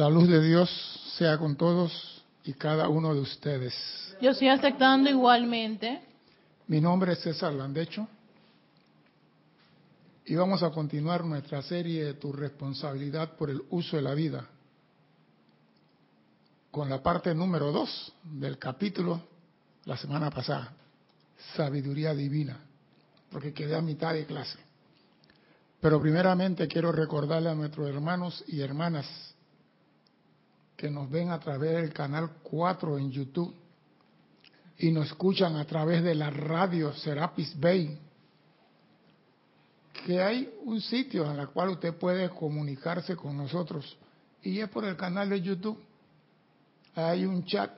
La luz de Dios sea con todos y cada uno de ustedes. Yo estoy aceptando igualmente. Mi nombre es César Landecho y vamos a continuar nuestra serie de Tu responsabilidad por el uso de la vida con la parte número 2 del capítulo la semana pasada, Sabiduría Divina, porque quedé a mitad de clase. Pero primeramente quiero recordarle a nuestros hermanos y hermanas que nos ven a través del canal 4 en YouTube y nos escuchan a través de la radio Serapis Bay, que hay un sitio en el cual usted puede comunicarse con nosotros y es por el canal de YouTube. Hay un chat,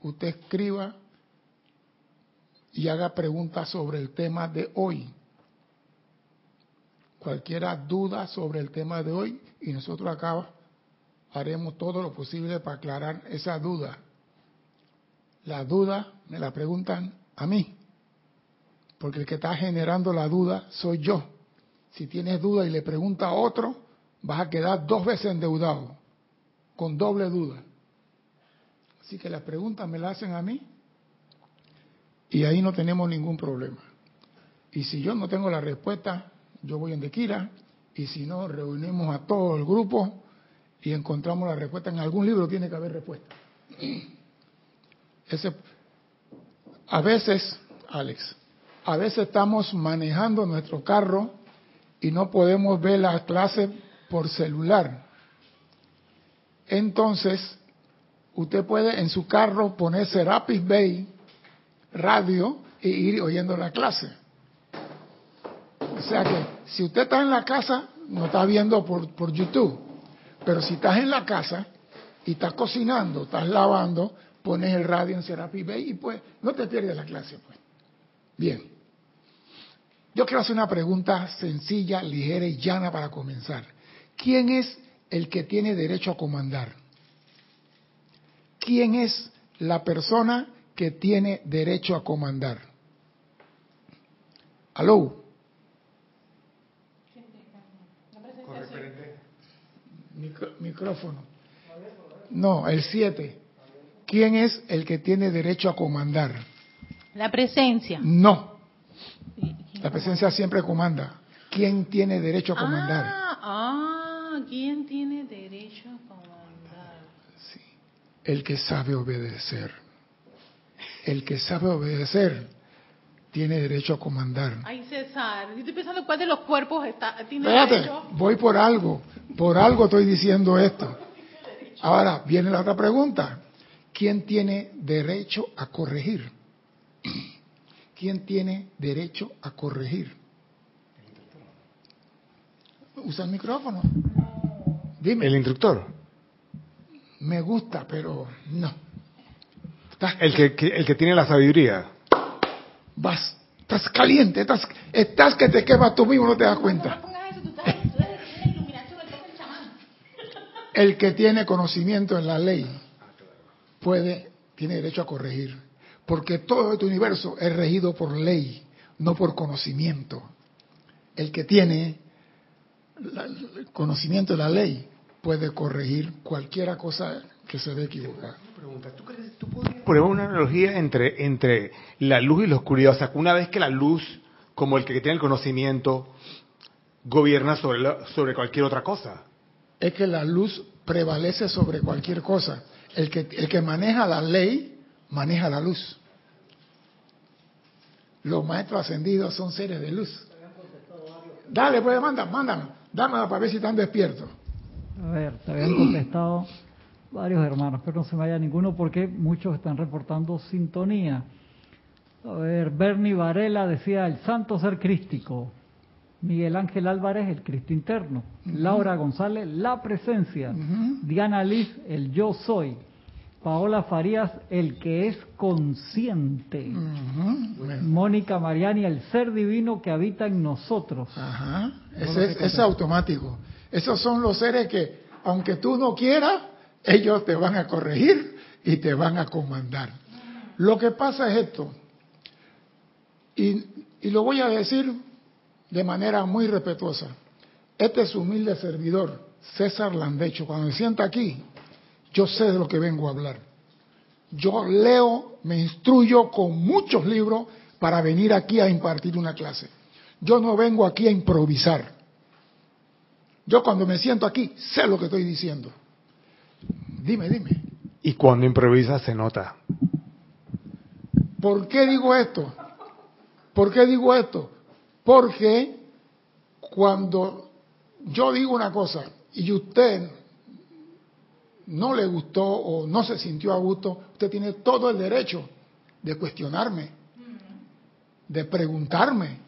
usted escriba y haga preguntas sobre el tema de hoy. Cualquiera duda sobre el tema de hoy y nosotros acá haremos todo lo posible para aclarar esa duda. La duda me la preguntan a mí, porque el que está generando la duda soy yo. Si tienes duda y le pregunta a otro, vas a quedar dos veces endeudado, con doble duda. Así que las preguntas me las hacen a mí y ahí no tenemos ningún problema. Y si yo no tengo la respuesta, yo voy en Dequira y si no, reunimos a todo el grupo y encontramos la respuesta. En algún libro tiene que haber respuesta. Ese, a veces, Alex, a veces estamos manejando nuestro carro y no podemos ver la clase por celular. Entonces, usted puede en su carro poner Serapis Bay radio e ir oyendo la clase. O sea que si usted está en la casa, no está viendo por, por YouTube. Pero si estás en la casa y estás cocinando, estás lavando, pones el radio en Serapis Bay y pues no te pierdes la clase. Pues. Bien. Yo quiero hacer una pregunta sencilla, ligera y llana para comenzar. ¿Quién es el que tiene derecho a comandar? ¿Quién es la persona que tiene derecho a comandar? ¿Aló? Micrófono. No, el 7. ¿Quién es el que tiene derecho a comandar? La presencia. No. La presencia siempre comanda. ¿Quién tiene derecho a comandar? Ah, ah, ¿quién tiene derecho a comandar? Sí. El que sabe obedecer. El que sabe obedecer tiene derecho a comandar. Ay, César, yo estoy pensando cuál de los cuerpos está, tiene Espérate, derecho. voy por algo. Por algo estoy diciendo esto. Ahora, viene la otra pregunta. ¿Quién tiene derecho a corregir? ¿Quién tiene derecho a corregir? Usa el micrófono. Dime. El instructor. Me gusta, pero no. Estás, El que, que- el que tiene la sabiduría. vas, estás caliente, estás, estás que te quemas tú mismo, no te das No cuenta. pongas eso, tú estás, tú eres la iluminación del toque del chamán. El que tiene conocimiento en la ley puede, tiene derecho a corregir. Porque todo este universo es regido por ley, no por conocimiento. El que tiene el conocimiento de la ley puede corregir cualquier cosa que se ve equivocada. ¿tú tú una analogía entre, entre la luz y la oscuridad? O sea, una vez que la luz, como el que tiene el conocimiento, gobierna sobre, la- sobre cualquier otra cosa. Es que la luz prevalece sobre cualquier cosa. El que, el que maneja la ley, maneja la luz. Los maestros ascendidos son seres de luz. Dale, pues, manda, mándame. Dámela para ver si están despiertos. A ver, te habían contestado varios hermanos, pero no se me vaya ninguno porque muchos están reportando sintonía. A ver, Bernie Varela decía el santo ser crístico. Miguel Ángel Álvarez, el Cristo interno. Laura González, la presencia. Diana Liz, el yo soy. Paola Farías, el que es consciente. Mónica Mariani, el ser divino que habita en nosotros. Ajá. Ese es, es automático. Esos son los seres que, aunque tú no quieras, ellos te van a corregir y te van a comandar. Lo que pasa es esto, y, y lo voy a decir de manera muy respetuosa. Este es humilde servidor César Landecho, cuando me siento aquí, yo sé de lo que vengo a hablar. Yo leo, me instruyo con muchos libros para venir aquí a impartir una clase. Yo no vengo aquí a improvisar. Yo cuando me siento aquí sé lo que estoy diciendo. Dime, dime. Y cuando improvisa se nota. ¿Por qué digo esto? ¿Por qué digo esto? Porque cuando yo digo una cosa y usted no le gustó o no se sintió a gusto, usted tiene todo el derecho de cuestionarme, de preguntarme,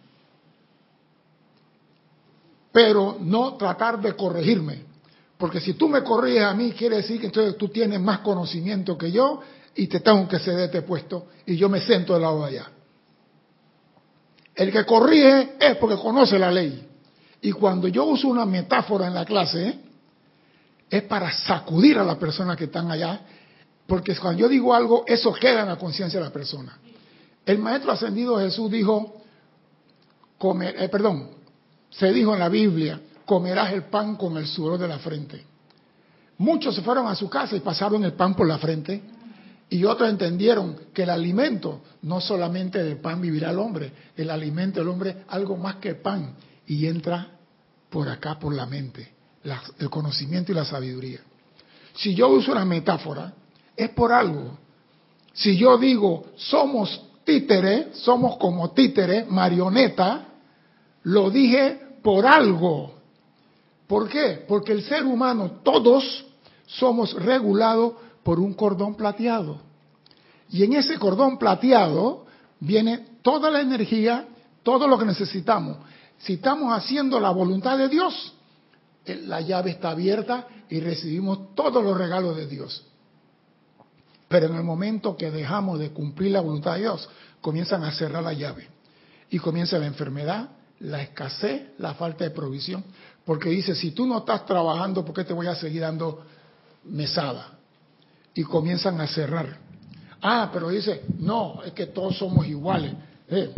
pero no tratar de corregirme. Porque si tú me corriges a mí, quiere decir que entonces tú tienes más conocimiento que yo y te tengo que ceder este puesto y yo me siento del lado de allá. El que corrige es porque conoce la ley. Y cuando yo uso una metáfora en la clase, es para sacudir a las personas que están allá, porque cuando yo digo algo, eso queda en la conciencia de la persona. El maestro ascendido Jesús dijo, eh, perdón, se dijo en la Biblia, comerás el pan con el sudor de la frente. Muchos se fueron a su casa y pasaron el pan por la frente, y otros entendieron que el alimento, no solamente del pan vivirá el hombre, el alimento del hombre algo más que pan, y entra por acá, por la mente, el conocimiento y la sabiduría. Si yo uso una metáfora, es por algo. Si yo digo, somos títeres, somos como títeres, marioneta, lo dije por algo. ¿Por qué? Porque el ser humano, todos, somos regulados por un cordón plateado. Y en ese cordón plateado viene toda la energía, todo lo que necesitamos. Si estamos haciendo la voluntad de Dios, la llave está abierta y recibimos todos los regalos de Dios. Pero en el momento que dejamos de cumplir la voluntad de Dios, comienzan a cerrar la llave. Y comienza la enfermedad, la escasez, la falta de provisión. Porque dice, si tú no estás trabajando, ¿por qué te voy a seguir dando mesada? Y comienzan a cerrar. Ah, pero dice, no, es que todos somos iguales. Eh,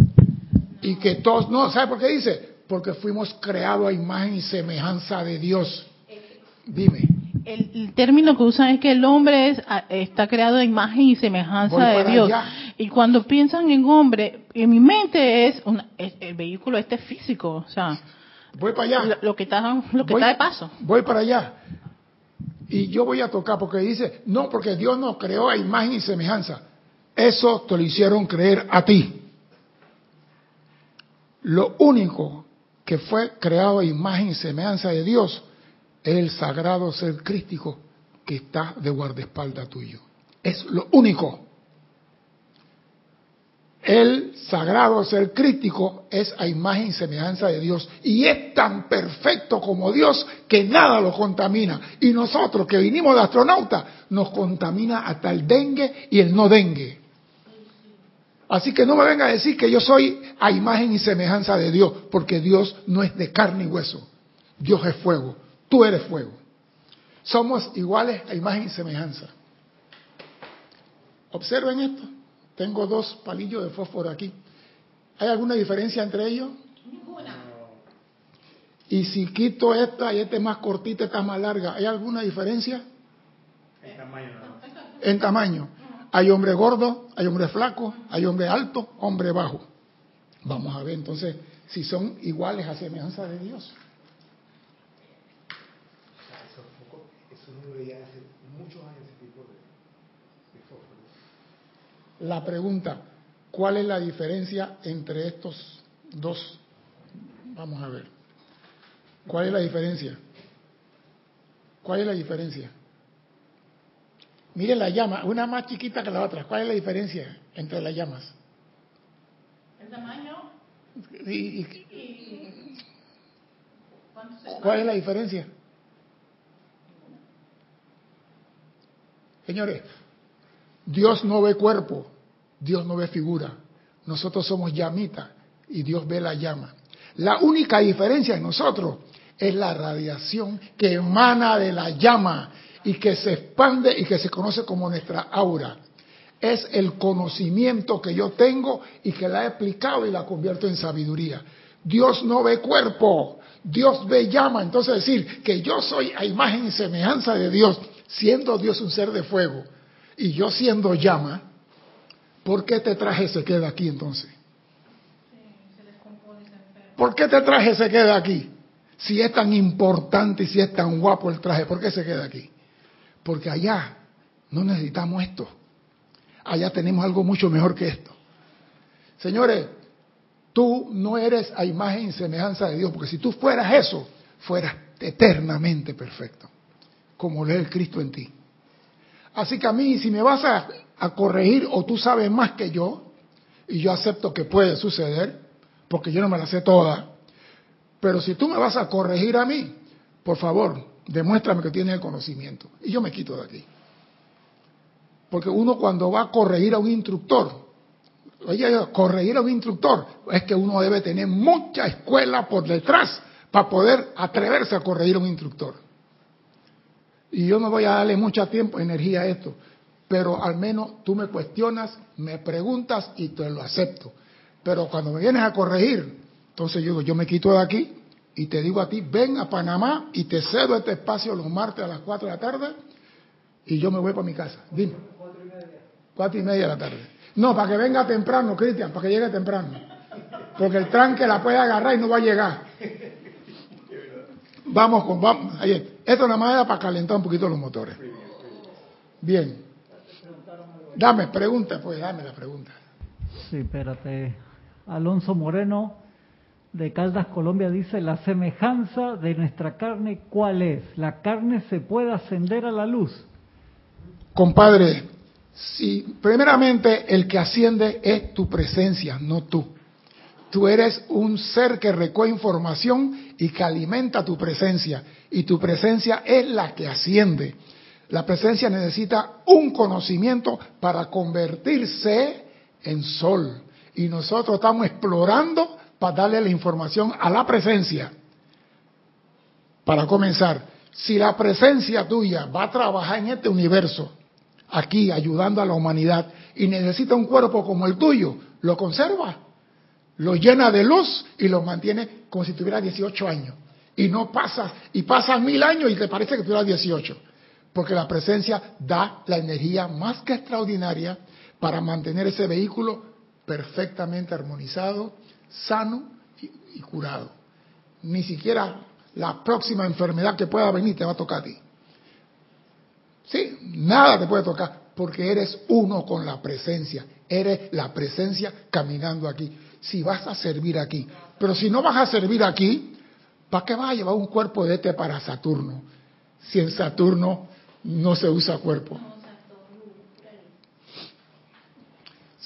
y que todos, no, ¿sabe por qué dice? Porque fuimos creados a imagen y semejanza de Dios. Dime. El, el término que usan es que el hombre es, está creado a imagen y semejanza de Dios. allá. Y cuando piensan en hombre, en mi mente es, una- es- el vehículo este físico, o sea, Voy para allá. lo, lo que está, lo que voy, está de paso. Voy para allá. Y yo voy a tocar porque dice, no, porque Dios nos creó a imagen y semejanza. Eso te lo hicieron creer a ti. Lo único que fue creado a imagen y semejanza de Dios es el sagrado ser crístico que está de guardaespaldas tuyo. Es lo único. El sagrado ser crítico es a imagen y semejanza de Dios y es tan perfecto como Dios que nada lo contamina. Y nosotros que vinimos de astronauta nos contamina hasta el dengue y el no dengue. Así que no me venga a decir que yo soy a imagen y semejanza de Dios, porque Dios no es de carne y hueso. Dios es fuego, tú eres fuego. Somos iguales a imagen y semejanza. Observen esto. Tengo dos palillos de fósforo aquí. ¿Hay alguna diferencia entre ellos? Ninguna. Y si quito esta y esta es más cortita, esta es más larga, ¿hay alguna diferencia? En tamaño. Hay hombre gordo, hay hombre flaco, hay hombre alto, hombre bajo. Vamos a ver entonces si son iguales a semejanza de Dios. Eso no lo veía hace muchos años ese tipo de, de fósforos. La pregunta, ¿cuál es la diferencia entre estos dos? Vamos a ver. ¿Cuál es la diferencia? ¿Cuál es la diferencia? Miren la llama, una más chiquita que la otra. ¿Cuál es la diferencia entre las llamas? ¿El tamaño? Y- y- ¿Cuál es la diferencia? Señores, Dios no ve cuerpo, Dios no ve figura. Nosotros somos llamita y Dios ve la llama. La única diferencia en nosotros es la radiación que emana de la llama y que se expande y que se conoce como nuestra aura. Es el conocimiento que yo tengo y que la he explicado y la convierto en sabiduría. Dios no ve cuerpo, Dios ve llama, entonces decir que yo soy a imagen y semejanza de Dios, siendo Dios un ser de fuego y yo siendo llama, ¿por qué te traje se queda aquí entonces? ¿Por qué te traje se queda aquí? Si es tan importante y si es tan guapo el traje, ¿por qué se queda aquí? Porque allá no necesitamos esto. Allá tenemos algo mucho mejor que esto. Señores, tú no eres a imagen y semejanza de Dios, porque si tú fueras eso, fueras eternamente perfecto, como lo es el Cristo en ti. Así que a mí, si me vas a, corregir o tú sabes más que yo, y yo acepto que puede suceder, porque yo no me la sé toda, pero si tú me vas a corregir a mí, por favor, demuéstrame que tienes el conocimiento. Y yo me quito de aquí. Porque uno cuando va a corregir a un instructor, oye, corregir a un instructor, es que uno debe tener mucha escuela por detrás para poder atreverse a corregir a un instructor. Y yo no voy a darle mucho tiempo, energía a esto, pero al menos tú me cuestionas, me preguntas y te lo acepto. Pero cuando me vienes a corregir, entonces yo digo, yo me quito de aquí y te digo a ti, ven a Panamá y te cedo este espacio los martes a las 4 de la tarde y yo me voy para mi casa. Dime. Cuatro y media de la tarde. No, para que venga temprano, Cristian, para que llegue temprano. Porque el tranque la puede agarrar y no va a llegar. Vamos con, vamos, ahí. Esto nada más era para calentar un poquito los motores. Bien. Dame, pregunta, pues, dame la pregunta. Sí, espérate. Alonso Moreno de Caldas, Colombia dice, la semejanza de nuestra carne, ¿cuál es? ¿La carne se puede ascender a la luz? Compadre, si primeramente el que asciende es tu presencia, no tú. Tú eres un ser que recoge información y que alimenta tu presencia. Y tu presencia es la que asciende. La presencia necesita un conocimiento para convertirse en sol. Y nosotros estamos explorando para darle la información a la presencia. Para comenzar, si la presencia tuya va a trabajar en este universo, aquí ayudando a la humanidad, y necesita un cuerpo como el tuyo, lo conserva, lo llena de luz y lo mantiene como si tuviera 18 años. Y no pasa, y pasan mil años y te parece que tuviera 18. Porque la presencia da la energía más que extraordinaria para mantener ese vehículo perfectamente armonizado, sano y, curado. Ni siquiera la próxima enfermedad que pueda venir te va a tocar a ti. Sí, nada te puede tocar porque eres uno con la presencia. Eres la presencia caminando aquí. Si vas a servir aquí. Pero si no vas a servir aquí, ¿para qué vas a llevar un cuerpo de este para Saturno? Si en Saturno no se usa cuerpo.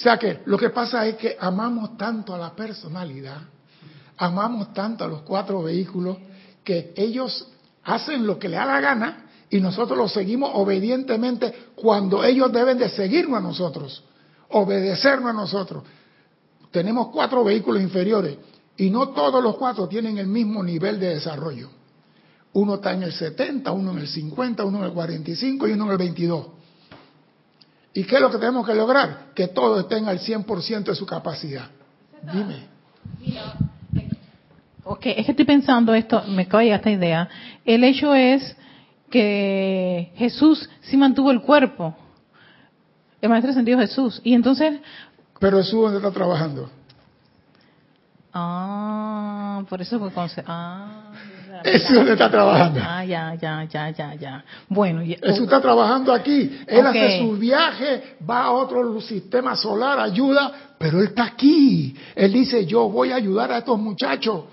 O sea que lo que pasa es que amamos tanto a la personalidad, amamos tanto a los cuatro vehículos, que ellos hacen lo que le da la gana y nosotros los seguimos obedientemente cuando ellos deben de seguirnos a nosotros, obedecernos a nosotros. Tenemos cuatro vehículos inferiores y no todos los cuatro tienen el mismo nivel de desarrollo. Uno está en el 70, uno en el 50, uno en el 45 y uno en el 22. ¿Y qué es lo que tenemos que lograr? Que todos estén al 100% de su capacidad. Dime. Ok, es que estoy pensando esto, me cae esta idea. El hecho es que Jesús sí mantuvo el cuerpo. El maestro sentido Jesús. Y entonces... Pero Jesús dónde está trabajando. Ah, por eso fue Ah, Jesús dónde está trabajando. Ah, ya, ya, ya, ya, ya. Bueno, Jesús está trabajando aquí. Él hace su viaje, va a otro sistema solar, ayuda, pero él está aquí. Él dice, yo voy a ayudar a estos muchachos.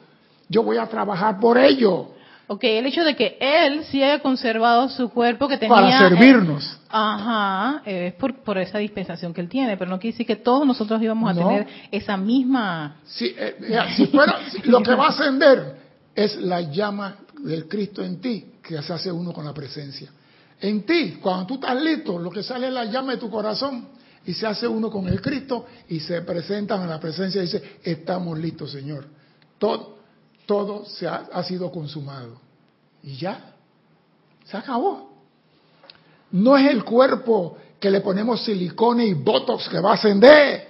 Yo voy a trabajar por ellos. Ok, el hecho de que él sí haya conservado su cuerpo que tenía... Para servirnos. ajá, es por, por, esa dispensación que él tiene, pero no quiere decir que todos nosotros íbamos a tener esa misma... Sí, eh, si fuera, lo que va a ascender es la llama del Cristo en ti, que se hace uno con la presencia. En ti, cuando tú estás listo, lo que sale es la llama de tu corazón y se hace uno con el Cristo y se presentan a la presencia y dice, estamos listos, Señor. Todo, todo se ha, sido consumado. Y ya, se acabó. No es el cuerpo que le ponemos silicona y botox que va a ascender.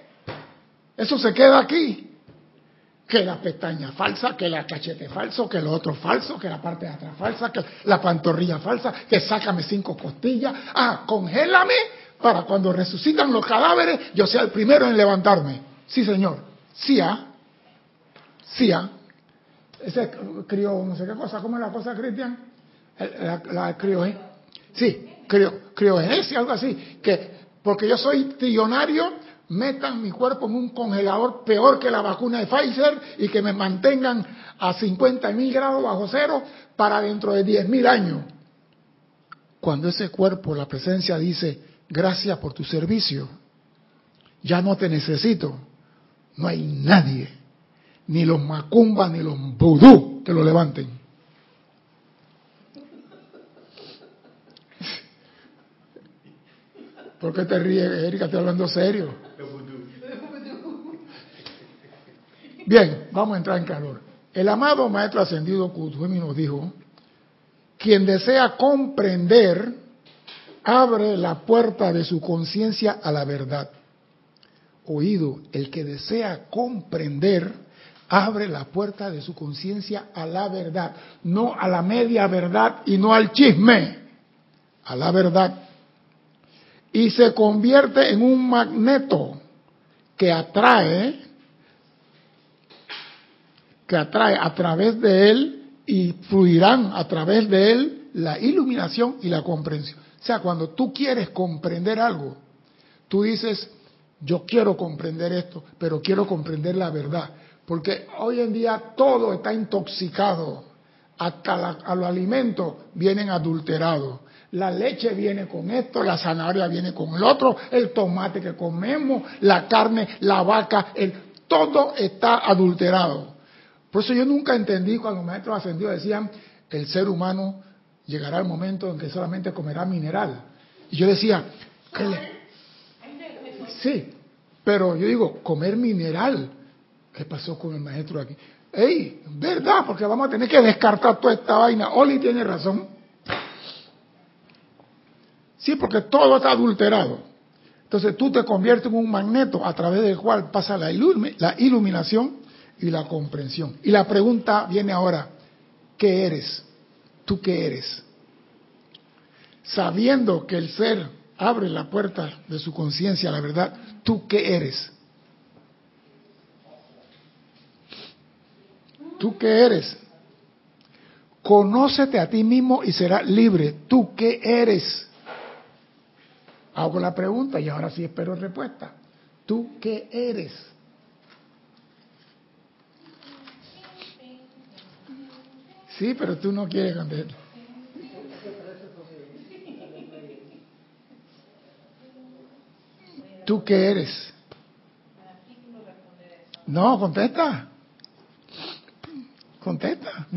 Eso se queda aquí. que la pestaña falsa, que la cachete falso, que lo otro falso, que la parte de atrás falsa, que la pantorrilla falsa, que sácame cinco costillas, ah, congélame para cuando resucitan los cadáveres yo sea el primero en levantarme. Sí, señor. Sí, ah. Sí, ah. Ese crió, no sé qué cosa, ¿cómo es la cosa, Cristian? La, la criogenesia. Sí, criogenesia, algo así. Que porque yo soy trillonario, metan mi cuerpo en un congelador peor que la vacuna de Pfizer y que me mantengan a 50 mil grados bajo cero para dentro de 10 mil años. Cuando ese cuerpo, la presencia dice, gracias por tu servicio, ya no te necesito, no hay nadie, ni los macumbas ni los vudú que lo levanten. ¿Por qué te ríes, Erika? Estoy hablando serio. Bien, vamos a entrar en calor. El amado Maestro Ascendido Kuthumi nos dijo, quien desea comprender, abre la puerta de su conciencia a la verdad. Oído, el que desea comprender, abre la puerta de su conciencia a la verdad, no a la media verdad y no al chisme, a la verdad y se convierte en un magneto que atrae, que atrae a través de él y fluirán a través de él la iluminación y la comprensión. O sea, cuando tú quieres comprender algo, tú dices, yo quiero comprender esto, pero quiero comprender la verdad. Porque hoy en día todo está intoxicado, hasta a los alimentos vienen adulterados. La leche viene con esto, la zanahoria viene con el otro, el tomate que comemos, la carne, la vaca, el, todo está adulterado. Por eso yo nunca entendí cuando los maestros ascendidos decían, el ser humano llegará el momento en que solamente comerá mineral. Y yo decía, sí, pero yo digo, comer mineral. ¿Qué pasó con el maestro aquí? ¡Ey! ¿Verdad? Porque vamos a tener que descartar toda esta vaina. Oli tiene razón. Sí, porque todo está adulterado. Entonces tú te conviertes en un magneto a través del cual pasa la, iluminación y la comprensión. Y la pregunta viene ahora, ¿qué eres? ¿Tú qué eres? Sabiendo que el ser abre la puerta de su conciencia a la verdad, ¿tú qué eres? ¿Tú qué eres? Conócete a ti mismo y serás libre. ¿Tú qué eres? Hago la pregunta y ahora sí espero respuesta. ¿Tú qué eres? Sí, pero tú no quieres contestar. ¿Tú qué eres? No, contesta. Contesta.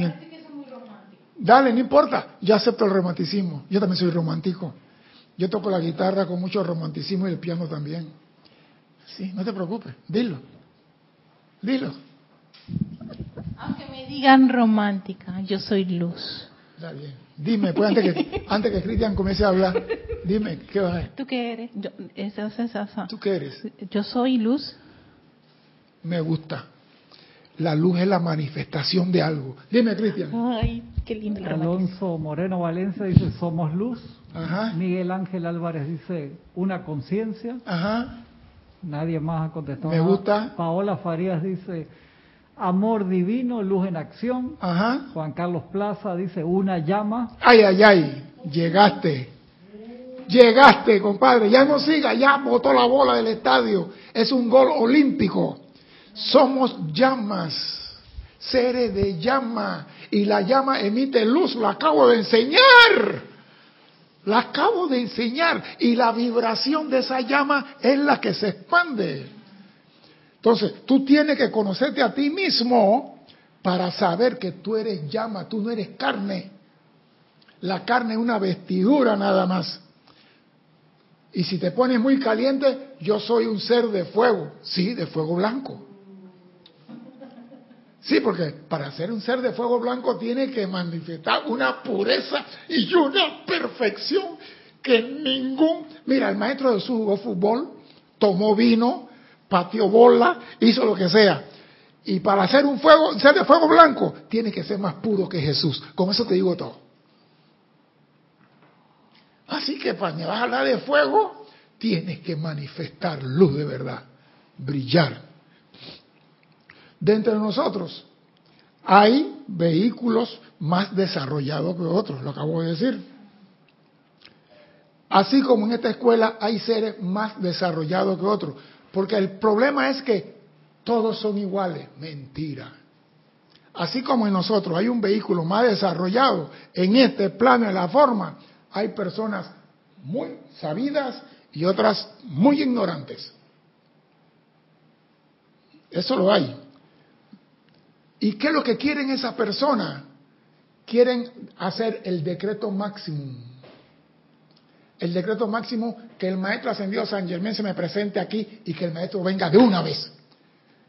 Dale, no importa. Yo acepto el romanticismo. Yo también soy romántico. Yo toco la guitarra con mucho romanticismo y el piano también. Sí, no te preocupes, dilo. Dilo. Aunque me digan romántica, yo soy luz. Está bien. Dime, pues antes que, antes que Cristian comience a hablar, dime, ¿qué vas a ¿Tú qué eres? Yo, esa, esa, esa. ¿Tú qué eres? Yo soy luz. Me gusta. La luz es la manifestación de algo. Dime, Cristian. Ay, qué lindo. Alonso Moreno Valencia dice, somos luz. Miguel Ángel Álvarez dice, una conciencia. Nadie más ha contestado. Me gusta. Paola Farías dice, amor divino, luz en acción. Juan Carlos Plaza dice, una llama. Ay, ay, ay, llegaste. Llegaste, compadre. Ya no siga, ya botó la bola del estadio. Es un gol olímpico. Somos llamas, seres de llama. Y la llama emite luz, lo acabo de enseñar. La acabo de enseñar y la vibración de esa llama es la que se expande. Entonces, tú tienes que conocerte a ti mismo para saber que tú eres llama, tú no eres carne. La carne es una vestidura nada más. Y si te pones muy caliente, yo soy un ser de fuego, sí, de fuego blanco. Sí, porque para ser un ser de fuego blanco tiene que manifestar una pureza y una perfección que ningún... Mira, el maestro Jesús jugó fútbol, tomó vino, pateó bola, hizo lo que sea. Y para hacer un ser de fuego blanco, tiene que ser más puro que Jesús. Con eso te digo todo. Así que para me vas a hablar de fuego, tienes que manifestar luz de verdad, brillar. Dentro de nosotros hay vehículos más desarrollados que otros, lo acabo de decir. Así como en esta escuela hay seres más desarrollados que otros. Porque el problema es que todos son iguales. Mentira. Así como en nosotros hay un vehículo más desarrollado en este plano de la forma, hay personas muy sabidas y otras muy ignorantes. Eso lo hay. ¿Y qué es lo que quieren esas personas? Quieren hacer el decreto máximo. El decreto máximo que el maestro ascendido San Germán se me presente aquí y que el maestro venga de una vez.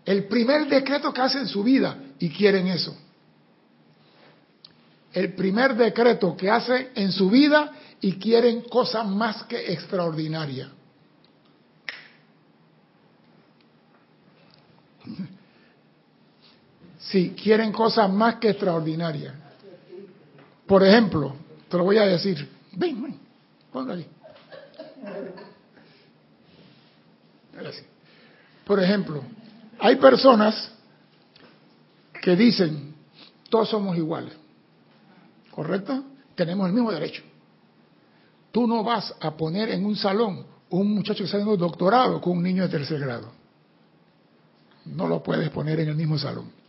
El primer decreto que hace en su vida y quieren eso. El primer decreto que hace en su vida y quieren cosas más que extraordinarias. Sí, quieren cosas más que extraordinarias. Por ejemplo, te lo voy a decir. Ven, ven, póngale. Por ejemplo, hay personas que dicen, todos somos iguales. ¿Correcto? Tenemos el mismo derecho. Tú no vas a poner en un salón un muchacho que está haciendo doctorado con un niño de tercer grado. No lo puedes poner en el mismo salón.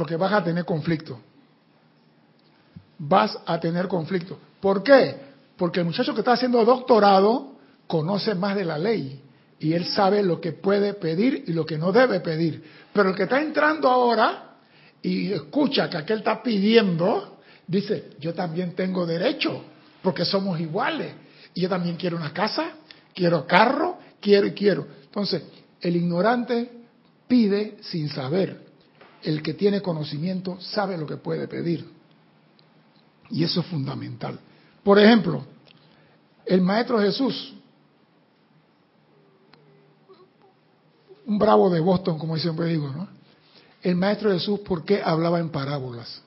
Porque vas a tener conflicto. Vas a tener conflicto. ¿Por qué? Porque el muchacho que está haciendo doctorado conoce más de la ley y él sabe lo que puede pedir y lo que no debe pedir. Pero el que está entrando ahora y escucha que aquel está pidiendo, dice, yo también tengo derecho, porque somos iguales. Y yo también quiero una casa, quiero carro, quiero y quiero. Entonces, el ignorante pide sin saber. El que tiene conocimiento sabe lo que puede pedir. Y eso es fundamental. Por ejemplo, el Maestro Jesús, un bravo de Boston, como siempre digo, ¿no? El Maestro Jesús, ¿por qué hablaba en parábolas?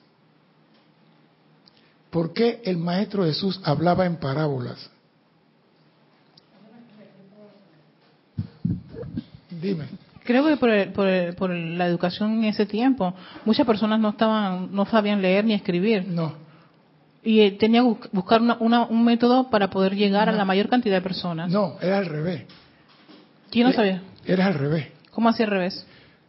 ¿Por qué el Maestro Jesús hablaba en parábolas? Dime. Creo que por, el- por, el- por la educación en ese tiempo, muchas personas no estaban, no sabían leer ni escribir. No, Y eh, tenía que bus- buscar una- una- un método para poder llegar a la mayor cantidad de personas. no, era al revés. ¿Quién no Eh, sabía? Era al revés. ¿Cómo hacía al revés?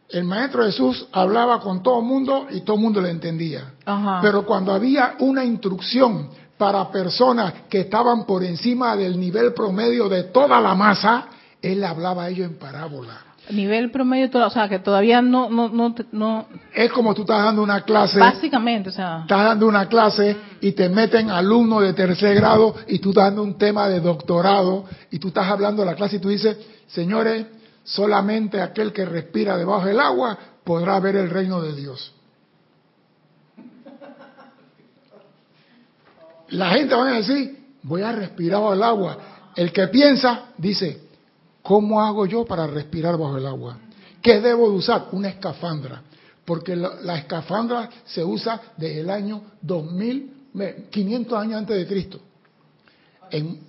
El Maestro Jesús hablaba con todo el mundo y todo el mundo le entendía. Ajá. Pero cuando había una instrucción para personas que estaban por encima del nivel promedio de toda la masa, él hablaba a ellos en parábola. Nivel promedio, o sea, que todavía no, no, no, no, Es como tú estás dando una clase, básicamente, o sea, estás dando una clase y te meten alumnos de tercer grado y tú estás dando un tema de doctorado y tú estás hablando de la clase y tú dices, señores, solamente aquel que respira debajo del agua podrá ver el reino de Dios. La gente va a decir, voy a respirar bajo el agua. El que piensa dice, ¿cómo hago yo para respirar bajo el agua? ¿Qué debo de usar? Una escafandra. Porque la, escafandra se usa desde el año 2000, me- 500 años antes de Cristo. En-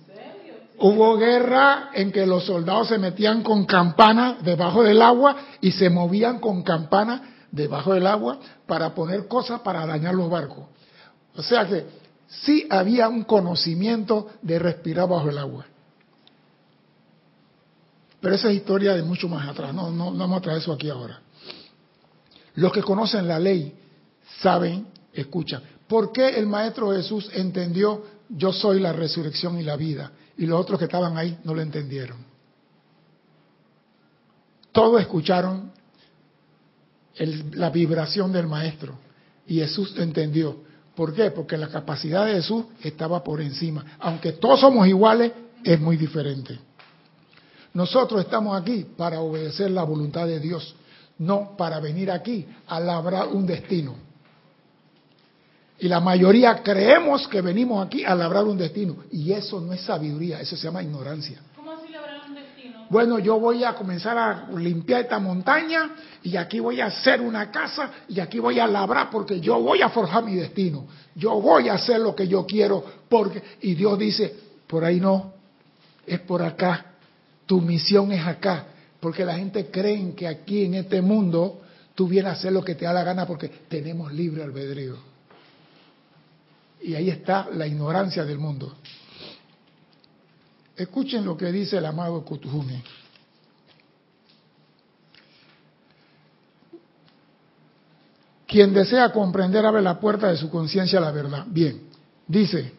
hubo guerra en que los soldados se metían con campana debajo del agua y se movían con campana debajo del agua para poner cosas para dañar los barcos. O sea que sí había un conocimiento de respirar bajo el agua. Pero esa es historia de mucho más atrás, no, no, no vamos a traer eso aquí ahora. Los que conocen la ley saben, escuchan. ¿Por qué el Maestro Jesús entendió yo soy la resurrección y la vida? Y los otros que estaban ahí no lo entendieron. Todos escucharon la vibración del Maestro y Jesús entendió. ¿Por qué? Porque la capacidad de Jesús estaba por encima. Aunque todos somos iguales, es muy diferente. Nosotros estamos aquí para obedecer la voluntad de Dios, no para venir aquí a labrar un destino. Y la mayoría creemos que venimos aquí a labrar un destino. Y eso no es sabiduría, eso se llama ignorancia. ¿Cómo así labrar un destino? bueno, yo voy a comenzar a limpiar esta montaña y aquí voy a hacer una casa y aquí voy a labrar porque yo voy a forjar mi destino. Yo voy a hacer lo que yo quiero porque y Dios dice, por ahí no, es por acá. Tu misión es acá, porque la gente cree que aquí en este mundo tú vienes a hacer lo que te da la gana porque tenemos libre albedrío. Y ahí está la ignorancia del mundo. Escuchen lo que dice el amado Kuthumi. Quien desea comprender abre la puerta de su conciencia a la verdad. Bien, dice,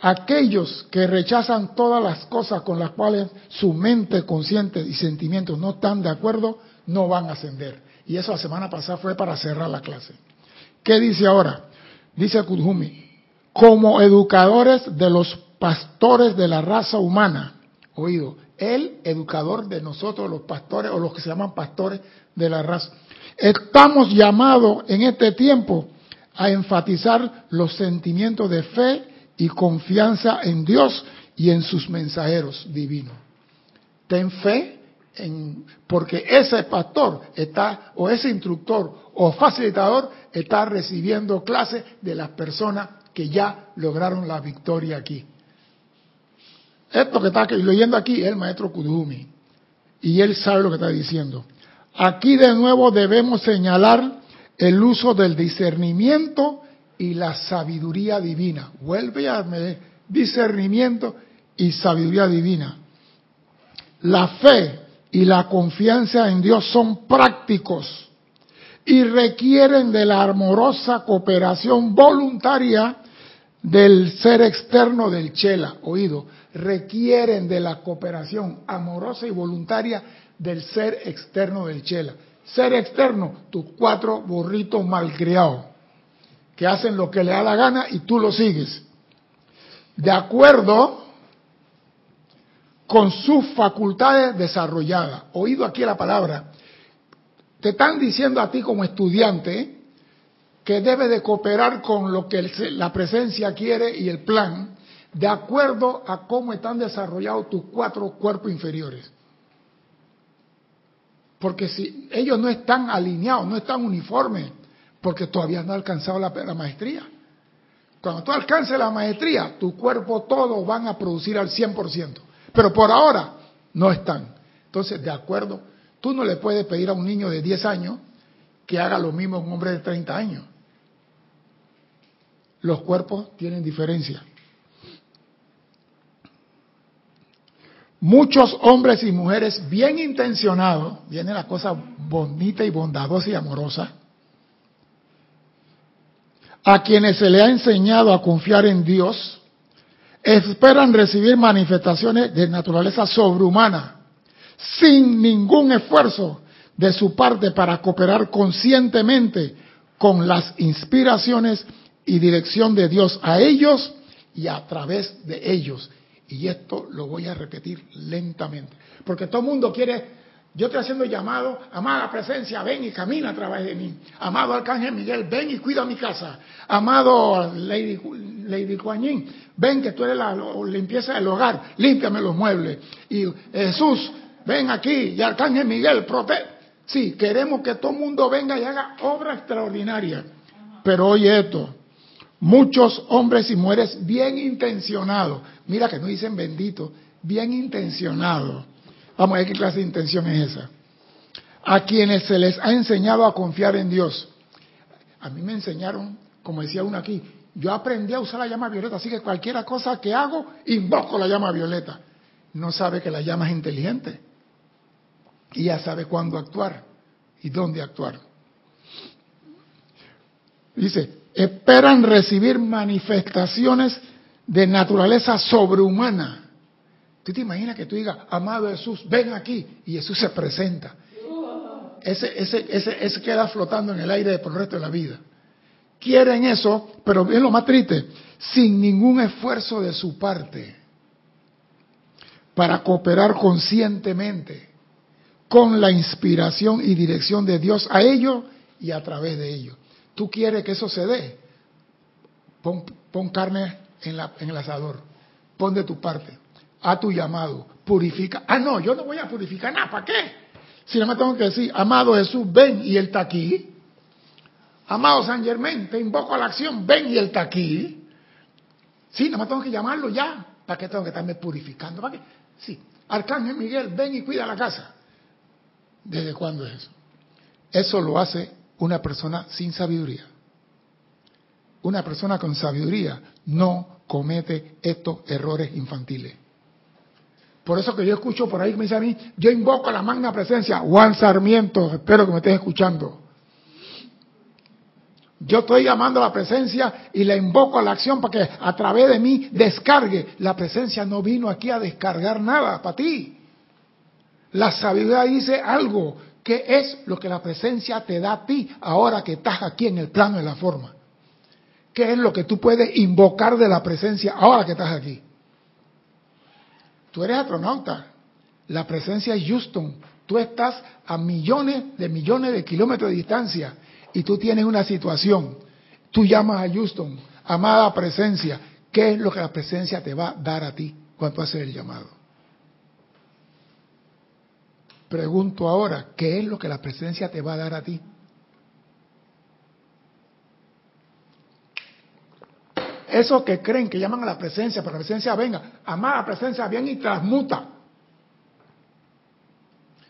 aquellos que rechazan todas las cosas con las cuales su mente consciente y sentimientos no están de acuerdo, no van a ascender. Y eso la semana pasada fue para cerrar la clase. ¿Qué dice ahora? Dice Kudhumi, como educadores de los pastores de la raza humana, oído, el educador de nosotros, los pastores o los que se llaman pastores de la raza, estamos llamados en este tiempo a enfatizar los sentimientos de fe y confianza en Dios y en sus mensajeros divinos. Ten fe en, porque ese pastor está, o ese instructor o facilitador está recibiendo clases de las personas que ya lograron la victoria aquí. Esto que está leyendo aquí es el maestro Kudumi. Y él sabe lo que está diciendo. Aquí de nuevo debemos señalar el uso del discernimiento y la sabiduría divina. Vuelve a discernimiento y sabiduría divina. La fe y la confianza en Dios son prácticos y requieren de la amorosa cooperación voluntaria del ser externo del Chela, oído, requieren de la cooperación amorosa y voluntaria del ser externo del Chela. Ser externo, tus cuatro burritos malcriados, que hacen lo que le da la gana y tú lo sigues. De acuerdo con sus facultades desarrolladas. Oído aquí la palabra. Te están diciendo a ti como estudiante que debe de cooperar con lo que la presencia quiere y el plan, de acuerdo a cómo están desarrollados tus cuatro cuerpos inferiores. Porque si ellos no están alineados, no están uniformes, porque todavía no han alcanzado la, maestría. Cuando tú alcances la maestría, tu cuerpo todos van a producir al 100%. Pero por ahora no están. Entonces, de acuerdo, tú no le puedes pedir a un niño de 10 años que haga lo mismo a un hombre de 30 años los cuerpos tienen diferencia. Muchos hombres y mujeres bien intencionados, viene la cosa bonita y bondadosa y amorosa, a quienes se le ha enseñado a confiar en Dios, esperan recibir manifestaciones de naturaleza sobrehumana, sin ningún esfuerzo de su parte para cooperar conscientemente con las inspiraciones y dirección de Dios a ellos y a través de ellos. Y esto lo voy a repetir lentamente. Porque todo el mundo quiere, yo estoy haciendo llamado, amada presencia, ven y camina a través de mí. Amado Arcángel Miguel, ven y cuida mi casa. Amado Lady, Lady ven que tú eres la limpieza del hogar, límpiame los muebles. Y Jesús, ven aquí, y Arcángel Miguel, protege. Sí, queremos que todo el mundo venga y haga obra extraordinaria. Pero oye esto, Muchos hombres y mujeres bien intencionados, mira que no dicen bendito, bien intencionados. Vamos a ver qué clase de intención es esa. A quienes se les ha enseñado a confiar en Dios. A mí me enseñaron, como decía uno aquí, yo aprendí a usar la llama violeta, así que cualquier cosa que hago, invoco la llama violeta. No sabe que la llama es inteligente. Y ya sabe cuándo actuar y dónde actuar. Dice, esperan recibir manifestaciones de naturaleza sobrehumana. ¿Tú te imaginas que tú digas, amado Jesús, ven aquí? Y Jesús se presenta. Ese, ese, ese, ese queda flotando en el aire por el resto de la vida. Quieren eso, pero bien lo más triste, sin ningún esfuerzo de su parte para cooperar conscientemente con la inspiración y dirección de Dios a ellos y a través de ellos tú quieres que eso se dé, pon, carne en, la, en el asador, pon de tu parte. A tu llamado. Purifica. Ah, no, yo no voy a purificar nada. ¿Para qué? Si no me tengo que decir, amado Jesús, ven y Él está aquí. Amado San Germán, te invoco a la acción, ven y Él está aquí. Sí, no me tengo que llamarlo ya. ¿Para qué tengo que estarme purificando? ¿Para qué? Sí. Arcángel Miguel, ven y cuida la casa. ¿Desde cuándo es eso? Eso lo hace una persona sin sabiduría. Una persona con sabiduría no comete estos errores infantiles. Por eso que yo escucho por ahí que me dice a mí, yo invoco a la magna presencia, Juan Sarmiento, espero que me estés escuchando. Yo estoy llamando a la presencia y la invoco a la acción para que a través de mí descargue. La presencia no vino aquí a descargar nada para ti. La sabiduría dice algo, que es lo que la presencia te da a ti ahora que estás aquí en el plano de la forma. ¿Qué es lo que tú puedes invocar de la presencia ahora que estás aquí? Tú eres astronauta. La presencia es Houston. Tú estás a millones de millones de kilómetros de distancia y tú tienes una situación. Tú llamas a Houston, amada presencia. ¿Qué es lo que la presencia te va a dar a ti cuando haces el llamado? Pregunto ahora, ¿qué es lo que la presencia te va a dar a ti? Esos que creen que llaman a la presencia, para que la presencia venga, amada presencia, ven y transmuta.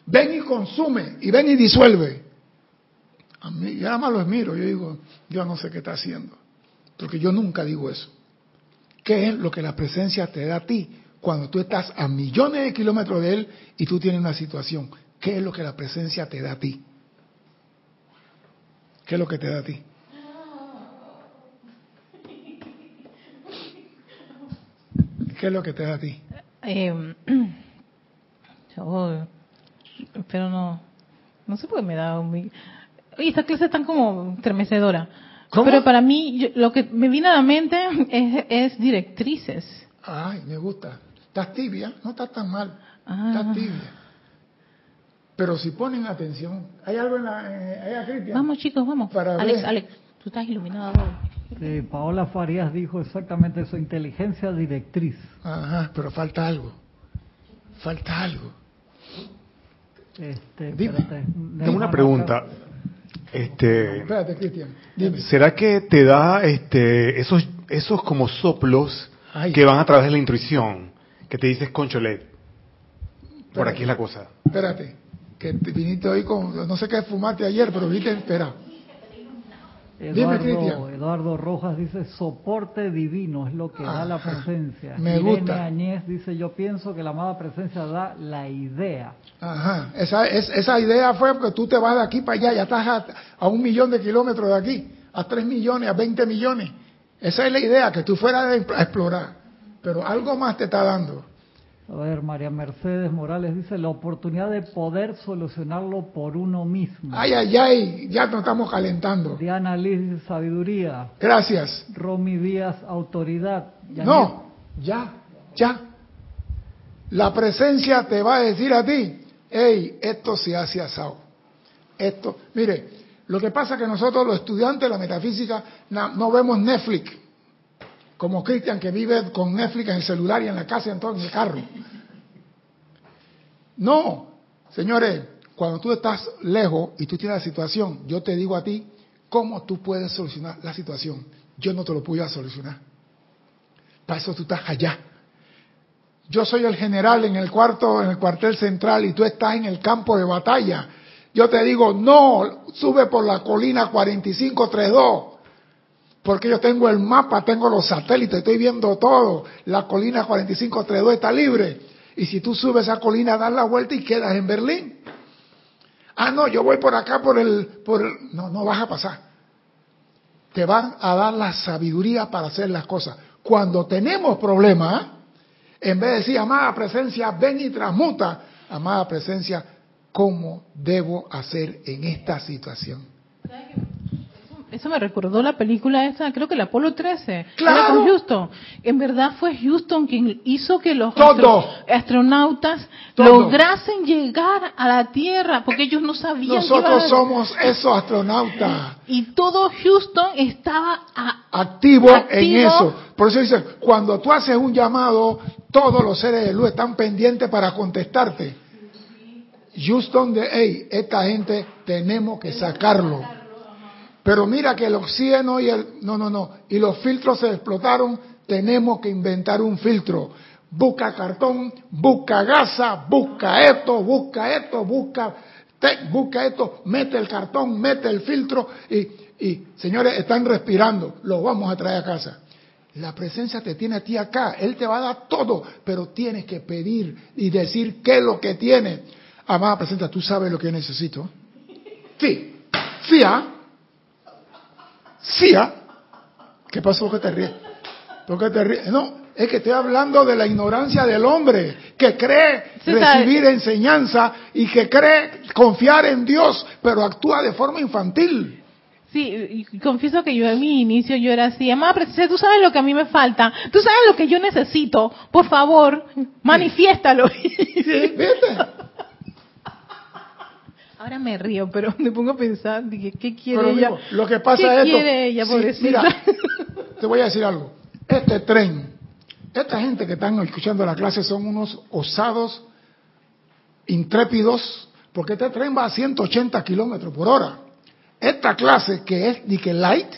Ven y consume, y ven y disuelve. A mí, yo nada más los miro, yo digo, yo no sé qué está haciendo. Porque yo nunca digo eso. ¿Qué es lo que la presencia te da a ti cuando tú estás a millones de kilómetros de él y tú tienes una situación? ¿Qué es lo que la presencia te da a ti? ¿Qué es lo que te da a ti? ¿Qué es lo que te da a ti? Eh, oh, pero no, no sé por qué me da un... Oye, estas clases están como estremecedoras. ¿Cómo? Pero para mí, yo- lo que me viene a la mente es, es directrices. Ay, me gusta. Estás tibia, no estás tan mal. Ah. Estás tibia. Pero si ponen atención, hay algo en la... Eh, allá, Cristian. Vamos chicos, vamos. Para Alex, ver. Alex, tú estás iluminado Sí, Paola Farías dijo exactamente eso, inteligencia directriz. Ajá, pero falta algo. Falta algo. Este, Dime. espérate, Tengo una pregunta. acá. Este, Espérate, Cristian. Dime. ¿Será que te da este, esos, esos como soplos Ay. que van a través de la intuición? Que te dices, concholet, por aquí es la cosa. Espérate. Que te viniste hoy con... No sé qué fumaste ayer, pero viniste... Espera. Eduardo, Eduardo Rojas dice soporte divino es lo que da la Ajá. presencia. Me Irene gusta. Añez dice yo pienso que la amada presencia da la idea. Ajá. Esa, es- esa idea fue porque tú te vas de aquí para allá, ya estás a, a un millón de kilómetros de aquí, a tres millones, a 20 millones. Esa es la idea, que tú fueras a explorar. Pero algo más te está dando. A ver, María Mercedes Morales dice la oportunidad de poder solucionarlo por uno mismo. Ay, ay, ay, ya nos estamos calentando. Diana Liz dice sabiduría. Gracias. Romy Díaz, autoridad. No, ya, ya. La presencia te va a decir a ti, hey, esto se hace asado. Esto, mire, lo que pasa es que nosotros los estudiantes de la metafísica no vemos Netflix, como Cristian que vive con Netflix en el celular y en la casa y en todo en el carro. No, señores, cuando tú estás lejos y tú tienes la situación, yo te digo a ti, ¿cómo tú puedes solucionar la situación? Yo no te lo puedo solucionar. Para eso tú estás allá. Yo soy el general en el cuarto, en el cuartel central y tú estás en el campo de batalla. Yo te digo, no, sube por la colina 4532. Porque yo tengo el mapa, tengo los satélites, estoy viendo todo. La colina 4532 está libre. Y si tú subes esa colina, das la vuelta y quedas en Berlín. Ah, no, yo voy por acá por el, por no, no vas a pasar. Te van a dar la sabiduría para hacer las cosas. Cuando tenemos problemas, en vez de decir, amada presencia, ven y transmuta, amada presencia, ¿cómo debo hacer en esta situación? Eso me recordó la película esta, creo que el Apolo 13. ¡Claro! Era con Houston. En verdad fue Houston quien hizo que los astro- astronautas Todo. lograsen llegar a la Tierra, porque ellos no sabían Nosotros somos esos astronautas Y todo Houston estaba a- activos en Activo. eso. Por eso dice, cuando tú haces un llamado, todos los seres de luz están pendientes para contestarte. Houston de, hey, esta gente tenemos que sacarlo. Pero mira que el oxígeno y el, no, no, no, y los filtros se explotaron, tenemos que inventar un filtro. Busca cartón, busca gasa, busca esto, busca esto, busca, te- busca esto, mete el cartón, mete el filtro y, y, señores, están respirando, los vamos a traer a casa. La presencia te tiene a ti acá, Él te va a dar todo, pero tienes que pedir y decir qué es lo que tiene. Amada presencia, tú sabes lo que necesito. Sí, sí, ¿ah? Sí, ¿ah? ¿Qué pasó que te ríes? ¿Por qué te ríes? No, es que estoy hablando de la ignorancia del hombre que cree recibir enseñanza y que cree confiar en Dios, pero actúa de forma infantil. Sí, y confieso que yo en mi inicio yo era así, amada presencia, tú sabes lo que a mí me falta, tú sabes lo que yo necesito, por favor, manifiéstalo. ¿Sí? ¿Viste? Ahora me río, pero me pongo a pensar, dije, ¿qué quiere Pero ella? digo, lo que pasa ¿Qué es esto. quiere ella, Sí, mira, te voy a decir algo. Este tren, esta gente que están escuchando la clase son unos osados, intrépidos, porque este tren va a 180 kilómetros por hora. Esta clase, que es que light,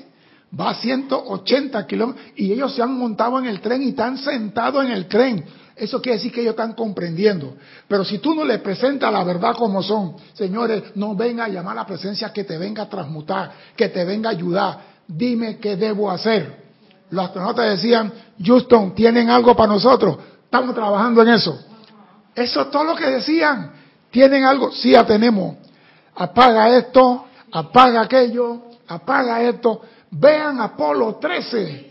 va a 180 kilómetros y ellos se han montado en el tren y están sentados en el tren. Eso quiere decir que ellos están comprendiendo. Pero si tú no les presentas la verdad como son, señores, no venga a llamar a la presencia que te venga a transmutar, que te venga a ayudar. Dime qué debo hacer. Los astronautas decían, Houston, ¿tienen algo para nosotros? Estamos trabajando en eso. Eso es todo lo que decían. ¿Tienen algo? Sí, ya tenemos. Apaga esto, apaga aquello, apaga esto. Vean Apolo 13.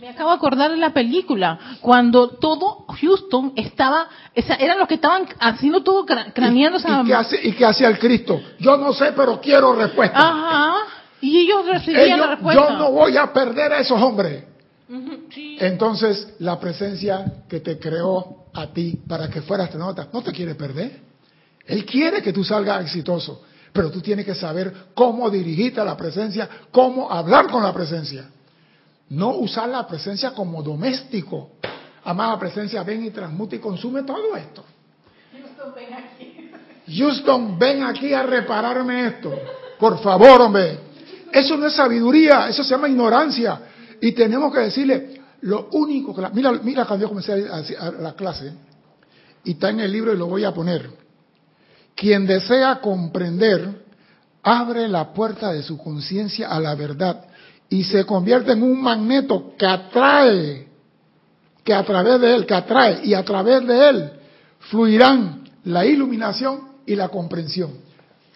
Me acabo de acordar de la película, cuando todo Houston estaba, esa- eran los que estaban haciendo todo, cra- craneando esa... ¿Y, qué hace, ¿Y qué hacía el Cristo? Yo no sé, pero quiero respuesta. Ajá, y ellos recibían Ellos- la respuesta. yo no voy a perder a esos hombres. Sí. Entonces, la presencia que te creó a ti para que fueras astronauta no te quiere perder. Él quiere que tú salgas exitoso, pero tú tienes que saber cómo dirigirte a la presencia, cómo hablar con la presencia. No usar la presencia como doméstico. Amada presencia, ven y transmuta y consume todo esto. Houston, ven aquí a repararme esto. Por favor, hombre. Eso no es sabiduría, eso se llama ignorancia. Y tenemos que decirle, lo único que... la- mira, mira cuando yo comencé a, a la clase, y está en el libro y lo voy a poner. Quien desea comprender, abre la puerta de su conciencia a la verdad y se convierte en un magneto que atrae, que a través de él, que atrae, y a través de él fluirán la iluminación y la comprensión.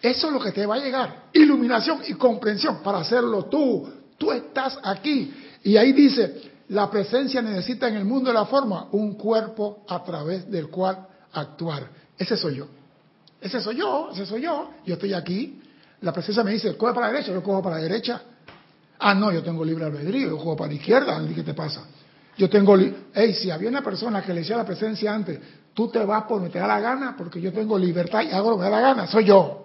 Eso es lo que te va a llegar, iluminación y comprensión para hacerlo tú. Tú estás aquí. Y ahí dice, la presencia necesita en el mundo de la forma un cuerpo a través del cual actuar. Ese soy yo. Ese soy yo, ese soy yo. Yo estoy aquí. La presencia me dice, coge para la derecha, yo cojo para la derecha. Ah, no, yo tengo libre albedrío, yo cojo para la izquierda. ¿Qué te pasa? Yo tengo... li- Ey, si había una persona que le decía la presencia antes, tú te vas por donde te da la gana porque yo tengo libertad y hago lo que me da la gana, soy yo.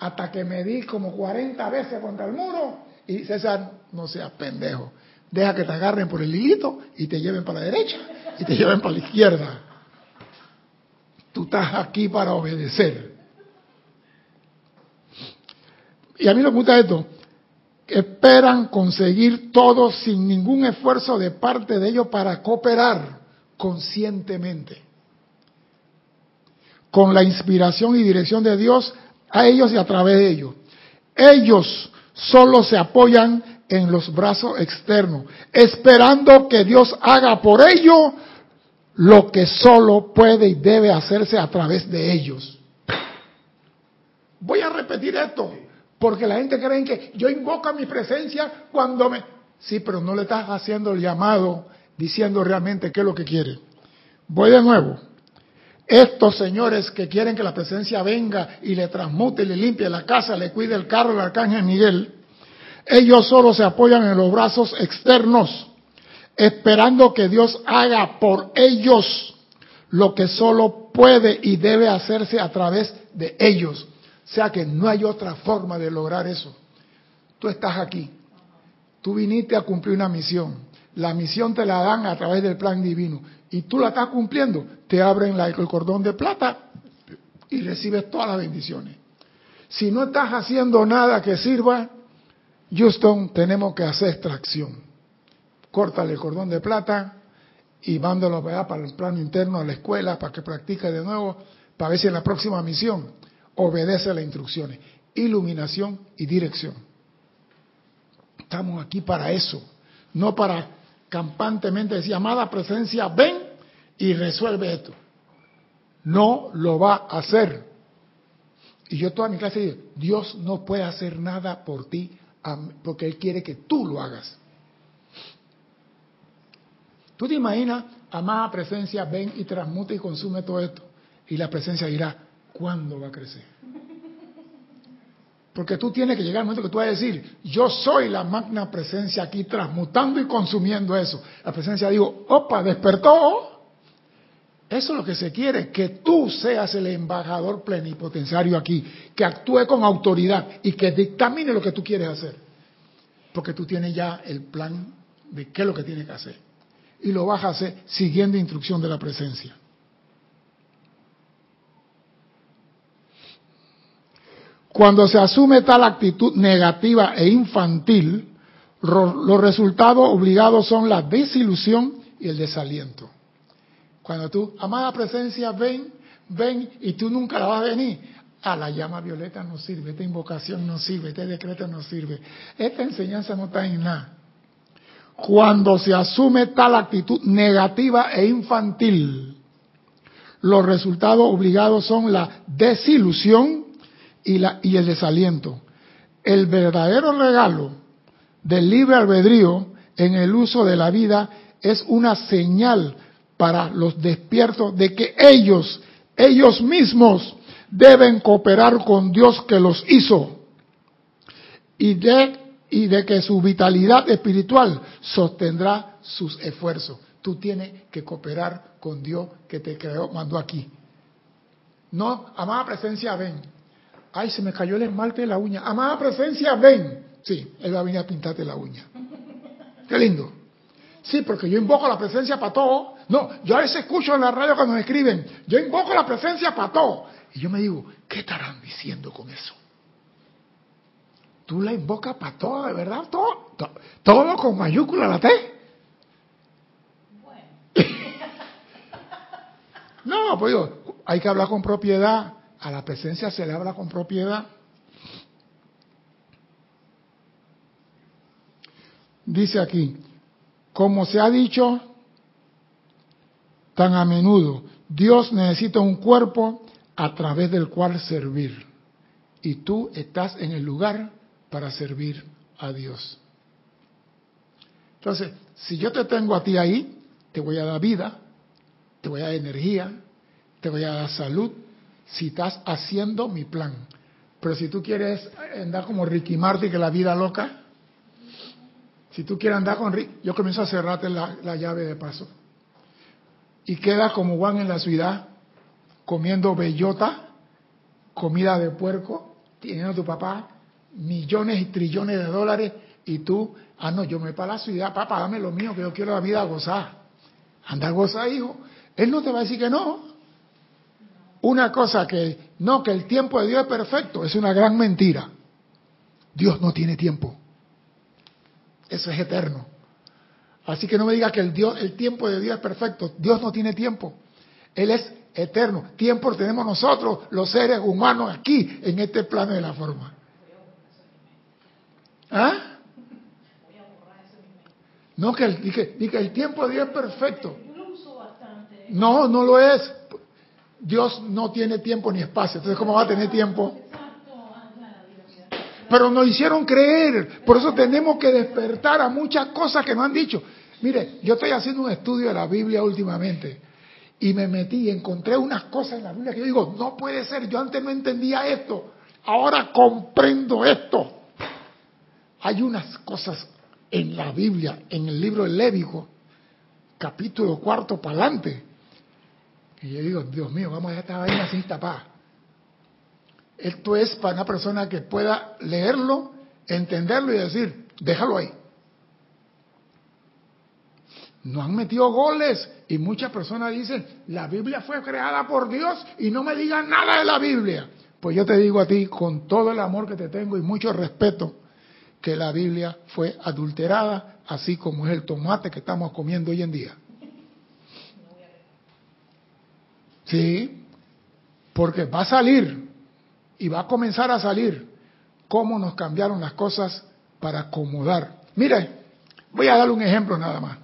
Hasta que me di como 40 veces contra el muro y César, no seas pendejo. Deja que te agarren por el hilito y te lleven para la derecha y te lleven para la izquierda. Tú estás aquí para obedecer. Y a mí me gusta esto. Esperan conseguir todo sin ningún esfuerzo de parte de ellos para cooperar conscientemente. Con la inspiración y dirección de Dios a ellos y a través de ellos. Ellos solo se apoyan en los brazos externos, esperando que Dios haga por ellos lo que solo puede y debe hacerse a través de ellos. Voy a repetir esto, porque la gente cree que yo invoco a mi presencia cuando me... Sí, pero no le estás haciendo el llamado diciendo realmente qué es lo que quiere. Voy de nuevo. Estos señores que quieren que la presencia venga y le transmute, le limpie la casa, le cuide el carro del arcángel Miguel, ellos solo se apoyan en los brazos externos, esperando que Dios haga por ellos lo que solo puede y debe hacerse a través de ellos. Sea que no hay otra forma de lograr eso. Tú estás aquí. Tú viniste a cumplir una misión. La misión te la dan a través del plan divino. Y tú la estás cumpliendo. Te abren la, el cordón de plata y recibes todas las bendiciones. Si no estás haciendo nada que sirva, Houston, tenemos que hacer extracción. Córtale el cordón de plata y mándalo para el plano interno a la escuela para que practique de nuevo, para ver si en la próxima misión obedece las instrucciones. Iluminación y dirección. Estamos aquí para eso, no para campantemente decir, amada presencia, ven y resuelve esto. No lo va a hacer. Y yo toda mi clase digo, Dios no puede hacer nada por ti porque Él quiere que tú lo hagas. Tú te imaginas, amada presencia, ven y transmute y consume todo esto. Y la presencia dirá, ¿cuándo va a crecer? Porque tú tienes que llegar al momento que tú vas a decir, yo soy la magna presencia aquí transmutando y consumiendo eso. La presencia digo, opa, despertó. Eso es lo que se quiere, que tú seas el embajador plenipotenciario aquí, que actúe con autoridad y que dictamine lo que tú quieres hacer. Porque tú tienes ya el plan de qué es lo que tienes que hacer. Y lo vas a hacer siguiendo instrucción de la presencia. Cuando se asume tal actitud negativa e infantil, los resultados obligados son la desilusión y el desaliento. Cuando tú, amada presencia, ven, ven y tú nunca la vas a venir. A la llama violeta no sirve, esta invocación no sirve, este decreto no sirve, esta enseñanza no está en nada. Cuando se asume tal actitud negativa e infantil, los resultados obligados son la desilusión y, la, y el desaliento. El verdadero regalo del libre albedrío en el uso de la vida es una señal para los despiertos de que ellos, ellos mismos, deben cooperar con Dios que los hizo y de, y de que su vitalidad espiritual sostendrá sus esfuerzos. Tú tienes que cooperar con Dios que te creó, mandó aquí. No, amada presencia, ven. Ay, se me cayó el esmalte de la uña. Amada presencia, ven. Sí, Él va a venir a pintarte la uña. Qué lindo. Sí, porque yo invoco la presencia para todo. No, yo a veces escucho en la radio cuando me escriben, yo invoco la presencia para todo. Y yo me digo, ¿qué estarán diciendo con eso? Tú la invocas para todo, de verdad, todo, todo, con mayúscula la T. no, pues digo, hay que hablar con propiedad. A la presencia se le habla con propiedad. Dice aquí, como se ha dicho tan a menudo, Dios necesita un cuerpo a través del cual servir. Y tú estás en el lugar para servir a Dios. Entonces, si yo te tengo a ti ahí, te voy a dar vida, te voy a dar energía, te voy a dar salud, si estás haciendo mi plan. Pero si tú quieres andar como Ricky Martin, que la vida loca, si tú quieres andar con Ricky, yo comienzo a cerrarte la, la llave de paso. Y queda como Juan en la ciudad, comiendo bellota, comida de puerco, teniendo a tu papá millones y trillones de dólares, y tú, ah, no, yo me voy para la ciudad, papá, dame lo mío, que yo quiero la vida gozar. Anda a gozar, hijo. Él no te va a decir que no. Una cosa que, no, que el tiempo de Dios es perfecto, es una gran mentira. Dios no tiene tiempo. Eso es eterno. Así que no me digas que el, Dios, el tiempo de Dios es perfecto. Dios no tiene tiempo. Él es eterno. Tiempo tenemos nosotros, los seres humanos, aquí, en este plano de la forma. ¿Ah? No, que el, que el tiempo de Dios es perfecto. No, no lo es. Dios no tiene tiempo ni espacio. Entonces, ¿cómo va a tener tiempo? Pero nos hicieron creer. Por eso tenemos que despertar a muchas cosas que nos han dicho. Mire, yo estoy haciendo un estudio de la Biblia últimamente. y me metí y encontré unas cosas en la Biblia que yo digo, no puede ser, yo antes no entendía esto, ahora comprendo esto. Hay unas cosas en la Biblia, en el libro del Lévico, capítulo cuarto para adelante, que yo digo, Dios mío, vamos a dejar esta vaina sin tapar. Esto es para una persona que pueda leerlo, entenderlo y decir, déjalo ahí. No han metido goles y muchas personas dicen, la Biblia fue creada por Dios y no me digan nada de la Biblia. Pues yo te digo a ti, con todo el amor que te tengo y mucho respeto, que la Biblia fue adulterada, así como es el tomate que estamos comiendo hoy en día. Sí, porque va a salir y va a comenzar a salir cómo nos cambiaron las cosas para acomodar. Mire, voy a dar un ejemplo nada más.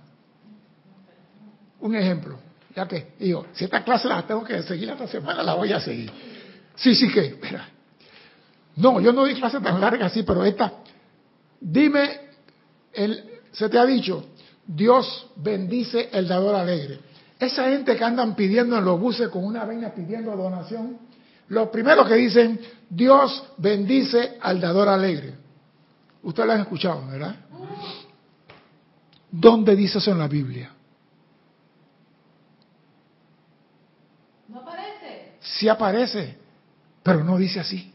Un ejemplo, ya que digo, si esta clase la tengo que seguir esta semana, la voy a seguir. Sí, sí que, espera. No, yo no di clase tan larga así, pero esta, dime, el, se te ha dicho, Dios bendice el dador alegre. Esa gente que andan pidiendo en los buses con una vena pidiendo donación, lo primero que dicen, Dios bendice al dador alegre. Ustedes lo han escuchado, ¿verdad? ¿Dónde dice eso en la Biblia? No aparece. Sí aparece, pero no dice así.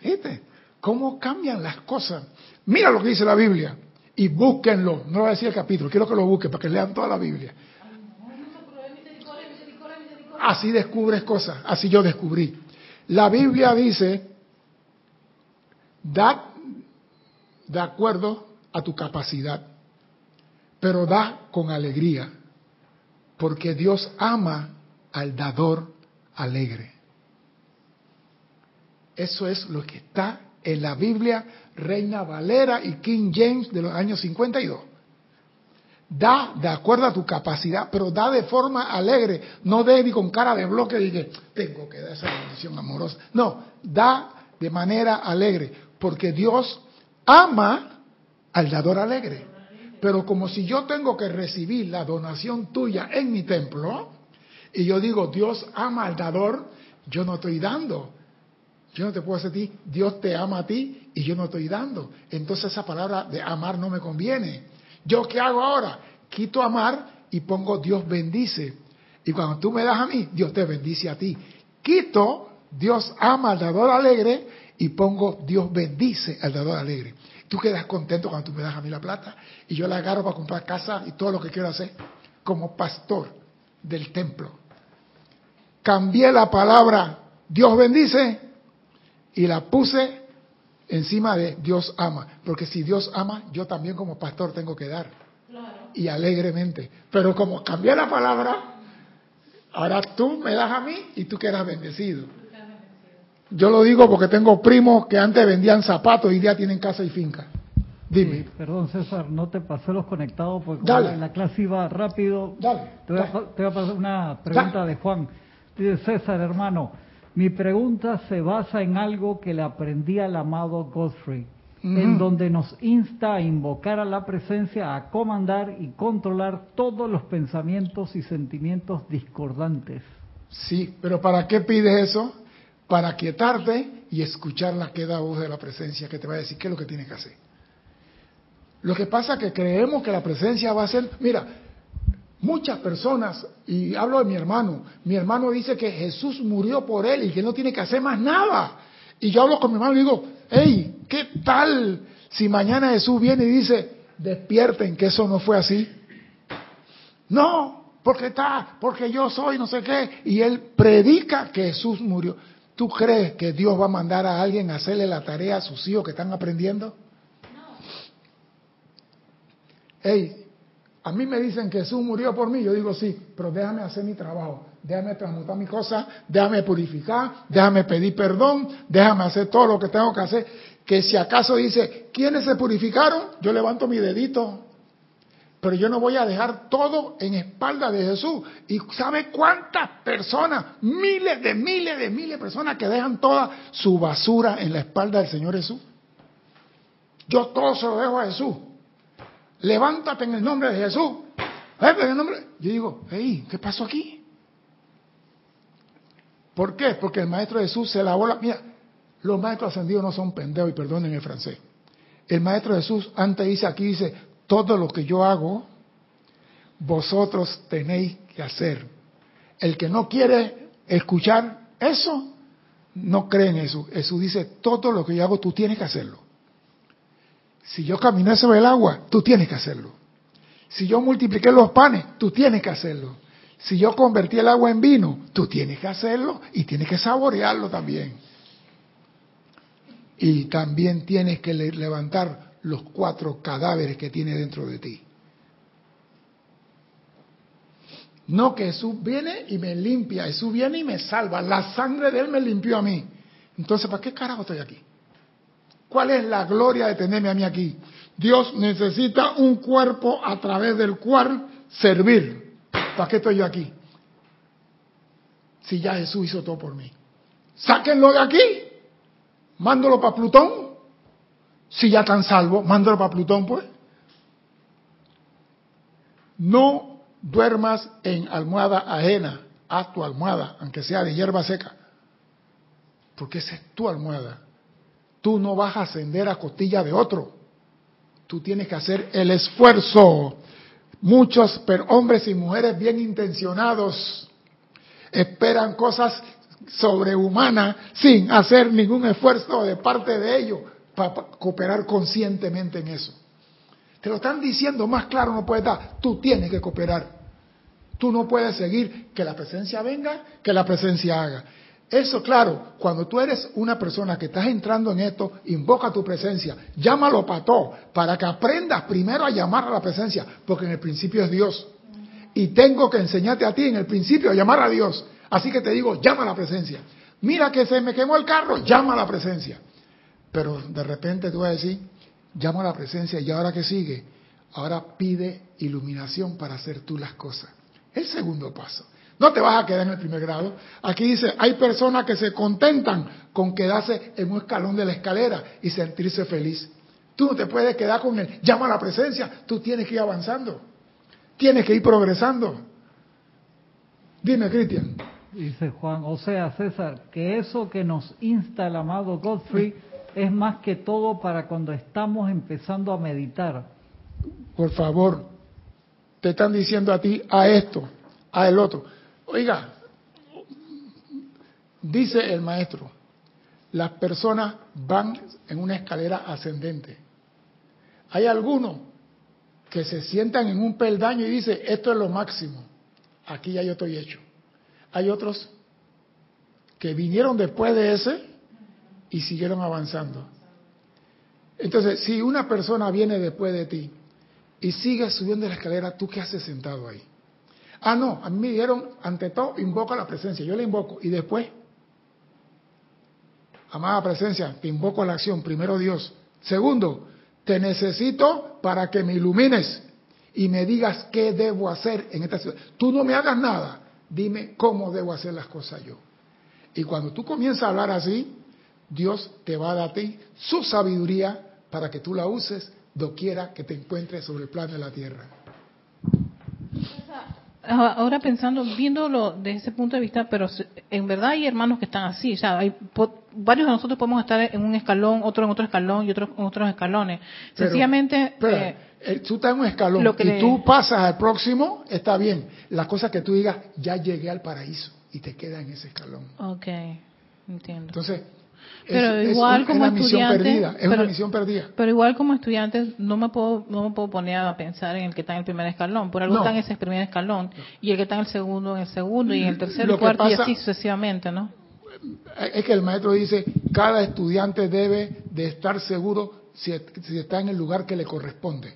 ¿Viste? ¿Cómo cambian las cosas? Mira lo que dice la Biblia y búsquenlo. No voy a decir el capítulo, quiero que lo busquen para que lean toda la Biblia. Así descubres cosas, así yo descubrí. La Biblia dice, da de acuerdo a tu capacidad, pero da con alegría, porque Dios ama al dador alegre. Eso es lo que está en la Biblia Reina Valera y King James de los años 52. Da de acuerdo a tu capacidad, pero da de forma alegre, no de ni con cara de bloque y que tengo que dar esa bendición amorosa. No, da de manera alegre, porque Dios ama al dador alegre. Pero como si yo tengo que recibir la donación tuya en mi templo, y yo digo, Dios ama al dador, yo no estoy dando. Yo no te puedo decir a ti, Dios te ama a ti y yo no estoy dando. Entonces esa palabra de amar no me conviene. ¿Yo qué hago ahora? Quito amar y pongo Dios bendice. Y cuando tú me das a mí, Dios te bendice a ti. Quito Dios ama al dador alegre y pongo Dios bendice al dador alegre. Tú quedas contento cuando tú me das a mí la plata y yo la agarro para comprar casa y todo lo que quiero hacer como pastor del templo. Cambié la palabra Dios bendice y la puse encima de Dios ama, porque si Dios ama, yo también como pastor tengo que dar. Y alegremente. Pero como cambié la palabra, ahora tú me das a mí y tú quedas bendecido. Yo lo digo porque tengo primos que antes vendían zapatos y ya tienen casa y finca. Dime. Sí, perdón, César, no te pasé los conectados porque Dale. la, la clase iba rápido. Dale, Te voy, a, dale. te voy a pasar una pregunta de Juan. Dice César, hermano, mi pregunta se basa en algo que le aprendí al amado Godfrey, en donde nos insta a invocar a la presencia, a comandar y controlar todos los pensamientos y sentimientos discordantes. Sí, pero ¿para qué pides eso? Para quietarte y escuchar la queda voz de la presencia que te va a decir qué es lo que tienes que hacer. Lo que pasa es que creemos que la presencia va a ser, mira, muchas personas, y hablo de mi hermano, mi hermano dice que Jesús murió por él y que no tiene que hacer más nada. Y yo hablo con mi hermano y digo, hey, ¿qué tal si mañana Jesús viene y dice, despierten, que eso no fue así? No, porque está, porque yo soy no sé qué, y él predica que Jesús murió. ¿Tú crees que Dios va a mandar a alguien a hacerle la tarea a sus hijos que están aprendiendo? Hey, a mí me dicen que Jesús murió por mí, yo digo sí, pero déjame hacer mi trabajo, déjame transmutar mi cosa, déjame purificar, déjame pedir perdón, déjame hacer todo lo que tengo que hacer. Que si acaso dice, ¿quiénes se purificaron? Yo levanto mi dedito, pero yo no voy a dejar todo en espalda de Jesús. ¿Y sabe cuántas personas? Miles de miles de miles de personas que dejan toda su basura en la espalda del Señor Jesús. Yo todo se lo dejo a Jesús. Levántate en el nombre de Jesús. Yo digo, hey, ¿qué pasó aquí? ¿Por qué? Porque el Maestro Jesús se lavó la... Mira, los maestros ascendidos no son pendejos y perdonen el francés. El Maestro Jesús antes dice aquí, dice, todo lo que yo hago, vosotros tenéis que hacer. El que no quiere escuchar eso, no cree en eso. Jesús dice, todo lo que yo hago, tú tienes que hacerlo. Si yo caminé sobre el agua, tú tienes que hacerlo. Si yo multipliqué los panes, tú tienes que hacerlo. Si yo convertí el agua en vino, tú tienes que hacerlo y tienes que saborearlo también. Y también tienes que levantar los cuatro cadáveres que tiene dentro de ti. No que Jesús viene y me limpia, Jesús viene y me salva. La sangre de Él me limpió a mí. Entonces, ¿para qué carajo estoy aquí? ¿Cuál es la gloria de tenerme a mí aquí? Dios necesita un cuerpo a través del cual servir. ¿Para qué estoy yo aquí? Si ya Jesús hizo todo por mí. Sáquenlo de aquí. Mándolo para Plutón. Si ya están salvos, mándalo para Plutón, pues. No duermas en almohada ajena, haz tu almohada, aunque sea de hierba seca, porque esa es tu almohada. Tú no vas a ascender a costilla de otro. Tú tienes que hacer el esfuerzo. Muchos hombres y mujeres bien intencionados esperan cosas sobrehumanas sin hacer ningún esfuerzo de parte de ellos para cooperar conscientemente en eso. Te lo están diciendo más claro, no puede estar. Tú tienes que cooperar. Tú no puedes seguir que la presencia venga, que la presencia haga. Eso, claro, cuando tú eres una persona que estás entrando en esto, invoca tu presencia, llámalo pató, para que aprendas primero a llamar a la presencia, porque en el principio es Dios. Y tengo que enseñarte a ti en el principio a llamar a Dios. Así que te digo, llama a la presencia. Mira que se me quemó el carro, llama a la presencia. Pero de repente tú vas a decir, llama a la presencia y ahora que sigue, ahora pide iluminación para hacer tú las cosas. El segundo paso. No te vas a quedar en el primer grado. Aquí dice, hay personas que se contentan con quedarse en un escalón de la escalera y sentirse feliz. Tú no te puedes quedar con el llama a la presencia, tú tienes que ir avanzando. Tienes que ir progresando. Dime, Cristian. Dice Juan, o sea, César, que eso que nos insta el amado Godfrey es más que todo para cuando estamos empezando a meditar. Por favor, te están diciendo a ti, a esto, a el otro. Oiga, dice el maestro, las personas van en una escalera ascendente. Hay algunos que se sientan en un peldaño y dicen, esto es lo máximo, aquí ya yo estoy hecho. Hay otros que vinieron después de ese y siguieron avanzando. Entonces, si una persona viene después de ti y sigues subiendo la escalera, ¿tú qué haces sentado ahí? Ah, no, a mí me dijeron, ante todo, invoca la presencia. Yo le invoco. Y después, amada presencia, te invoco a la acción. Primero Dios. Segundo, te necesito para que me ilumines y me digas qué debo hacer en esta ciudad. Tú no me hagas nada. Dime cómo debo hacer las cosas yo. Y cuando tú comienzas a hablar así, Dios te va a dar a ti su sabiduría para que tú la uses doquiera que te encuentres sobre el plano de la tierra. Ahora pensando, viéndolo desde ese punto de vista, pero en verdad hay hermanos que están así, o sea, hay, varios de nosotros podemos estar en un escalón, otro en otro escalón y otros en otros escalones. Sencillamente... Eh, eh, tú estás en un escalón y tú pasas al próximo, está bien. La cosa que tú digas, ya llegué al paraíso y te queda en ese escalón. Ok, entiendo. Entonces, pero igual como estudiante, es una misión perdida. Pero igual como estudiante no me puedo no me puedo poner a pensar en el que está en el primer escalón, por algo está en ese primer escalón y el que está en el segundo en el segundo y en el tercero, cuarto y así sucesivamente, ¿no? Es que el maestro dice, cada estudiante debe de estar seguro si, si está en el lugar que le corresponde.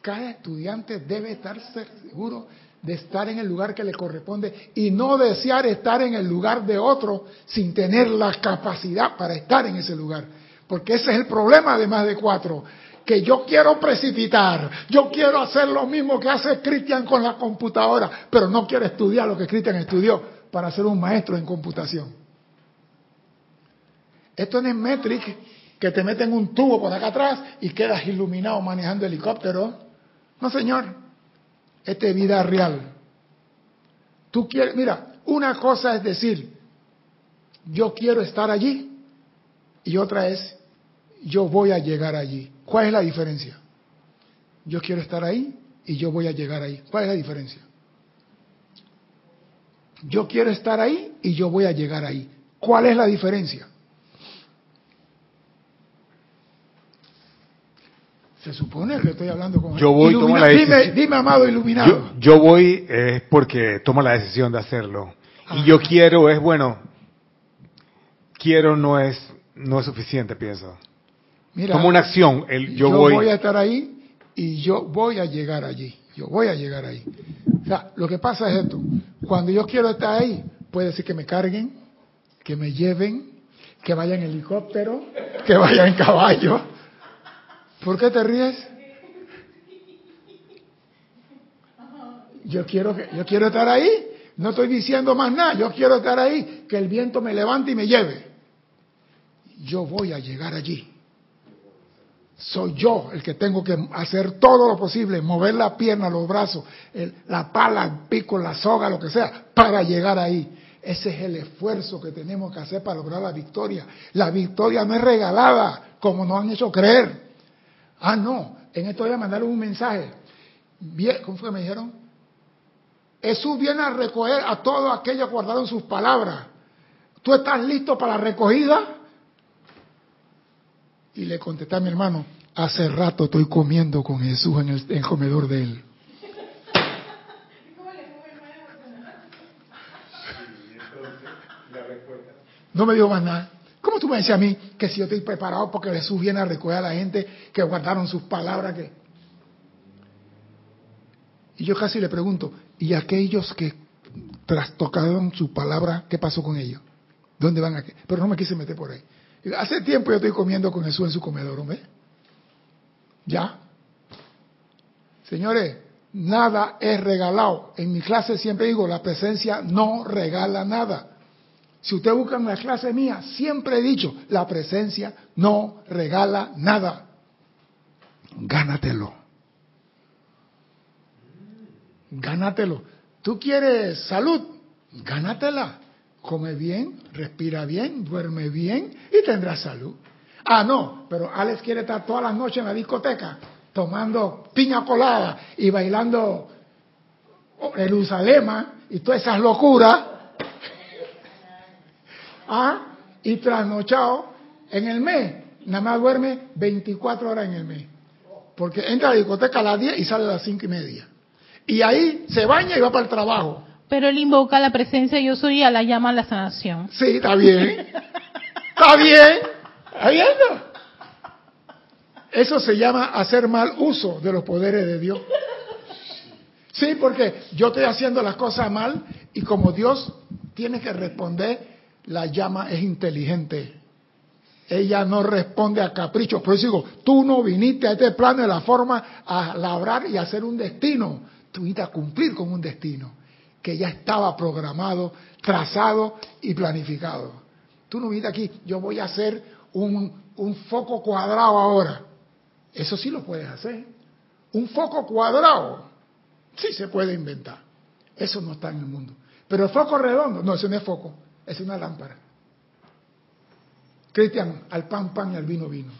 Cada estudiante debe estar seguro de estar en el lugar que le corresponde y no desear estar en el lugar de otro sin tener la capacidad para estar en ese lugar. Porque ese es el problema de más de cuatro. Que yo quiero precipitar, yo quiero hacer lo mismo que hace Cristian con la computadora, pero no quiero estudiar lo que Cristian estudió para ser un maestro en computación. Esto no es Metric que te meten un tubo por acá atrás y quedas iluminado manejando helicóptero. No, señor. Esta es vida real. Tú quieres, mira, una cosa es decir, yo quiero estar allí y otra es, yo voy a llegar allí. ¿Cuál es la diferencia? Yo quiero estar ahí y yo voy a llegar ahí. ¿Cuál es la diferencia? Yo quiero estar ahí y yo voy a llegar ahí. ¿Cuál es la diferencia? Se supone que estoy hablando con Yo voy, tomo la dime, decisión. dime, amado iluminado. Yo, yo voy es porque tomo la decisión de hacerlo. Y yo quiero es, bueno, quiero no es no es suficiente, pienso. Mira, Tomo una acción, el, yo, yo voy. voy a estar ahí y yo voy a llegar allí. Yo voy a llegar ahí. O sea, lo que pasa es esto. Cuando yo quiero estar ahí, puede ser que me carguen, que me lleven, que vaya en helicóptero, que vaya en caballo. ¿Por qué te ríes? Yo quiero, que, yo quiero estar ahí. No estoy diciendo más nada. Yo quiero estar ahí. Que el viento me levante y me lleve. Yo voy a llegar allí. Soy yo el que tengo que hacer todo lo posible, mover la pierna, los brazos, el- la pala, el pico, la soga, lo que sea, para llegar ahí. Ese es el esfuerzo que tenemos que hacer para lograr la victoria. La victoria no es regalada, como nos han hecho creer. Ah, no, en esto ya mandaron un mensaje. ¿Cómo fue que me dijeron? Jesús viene a recoger a todos aquellos que guardaron sus palabras. ¿Tú estás listo para la recogida? Y le contesté a mi hermano, hace rato estoy comiendo con Jesús en el, en el comedor de él. No me dijo más nada. ¿Cómo tú me decías a mí que si yo estoy preparado porque Jesús viene a recoger a la gente que guardaron sus palabras? que Y yo casi le pregunto, ¿y aquellos que trastocaron su palabra, qué pasó con ellos? ¿Dónde van aquí? Pero no me quise meter por ahí. Hace tiempo yo estoy comiendo con Jesús en su comedor, ¿hombre? ¿Ya? Señores, nada es regalado. En mi clase siempre digo, la presencia no regala nada. Si usted busca en la clase mía, siempre he dicho, la presencia no regala nada. Gánatelo. Gánatelo. ¿Tú quieres salud? Gánatela. Come bien, respira bien, duerme bien y tendrás salud. Ah, no, pero Alex quiere estar todas las noches en la discoteca tomando piña colada y bailando Jerusalén y todas esas locuras. Ah, y trasnochado en el mes, nada más duerme 24 horas en el mes. Porque entra a la discoteca a las 10 y sale a las 5 y media. Y ahí se baña y va para el trabajo. Pero él invoca la presencia yo soy y a la llama a la sanación. Sí, está bien. Está bien. ¿Está viendo? Eso se llama hacer mal uso de los poderes de Dios. Sí, porque yo estoy haciendo las cosas mal y como Dios tiene que responder, la llama es inteligente. Ella no responde a caprichos. Por eso digo, tú no viniste a este plano de la forma a labrar y hacer un destino. Tú viniste a cumplir con un destino que ya estaba programado, trazado y planificado. Tú no viniste aquí, yo voy a hacer un, un foco cuadrado ahora. Eso sí lo puedes hacer. Un foco cuadrado, sí se puede inventar. Eso no está en el mundo. Pero el foco redondo, no, eso no es foco, es una lámpara. Cristian, al pan, pan y al vino, vino.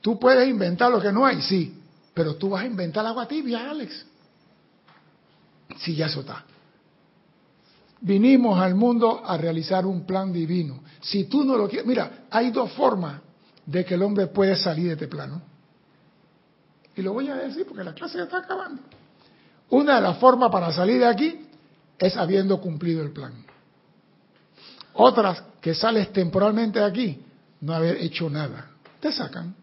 Tú puedes inventar lo que no hay, sí, pero tú vas a inventar agua tibia, Alex. Sí, ya eso está. Vinimos al mundo a realizar un plan divino. Si tú no lo quieres, mira, hay dos formas de que el hombre puede salir de este plano. Y lo voy a decir porque la clase ya está acabando. Una de las formas para salir de aquí es habiendo cumplido el plan. Otras que sales temporalmente de aquí, no haber hecho nada. Te sacan.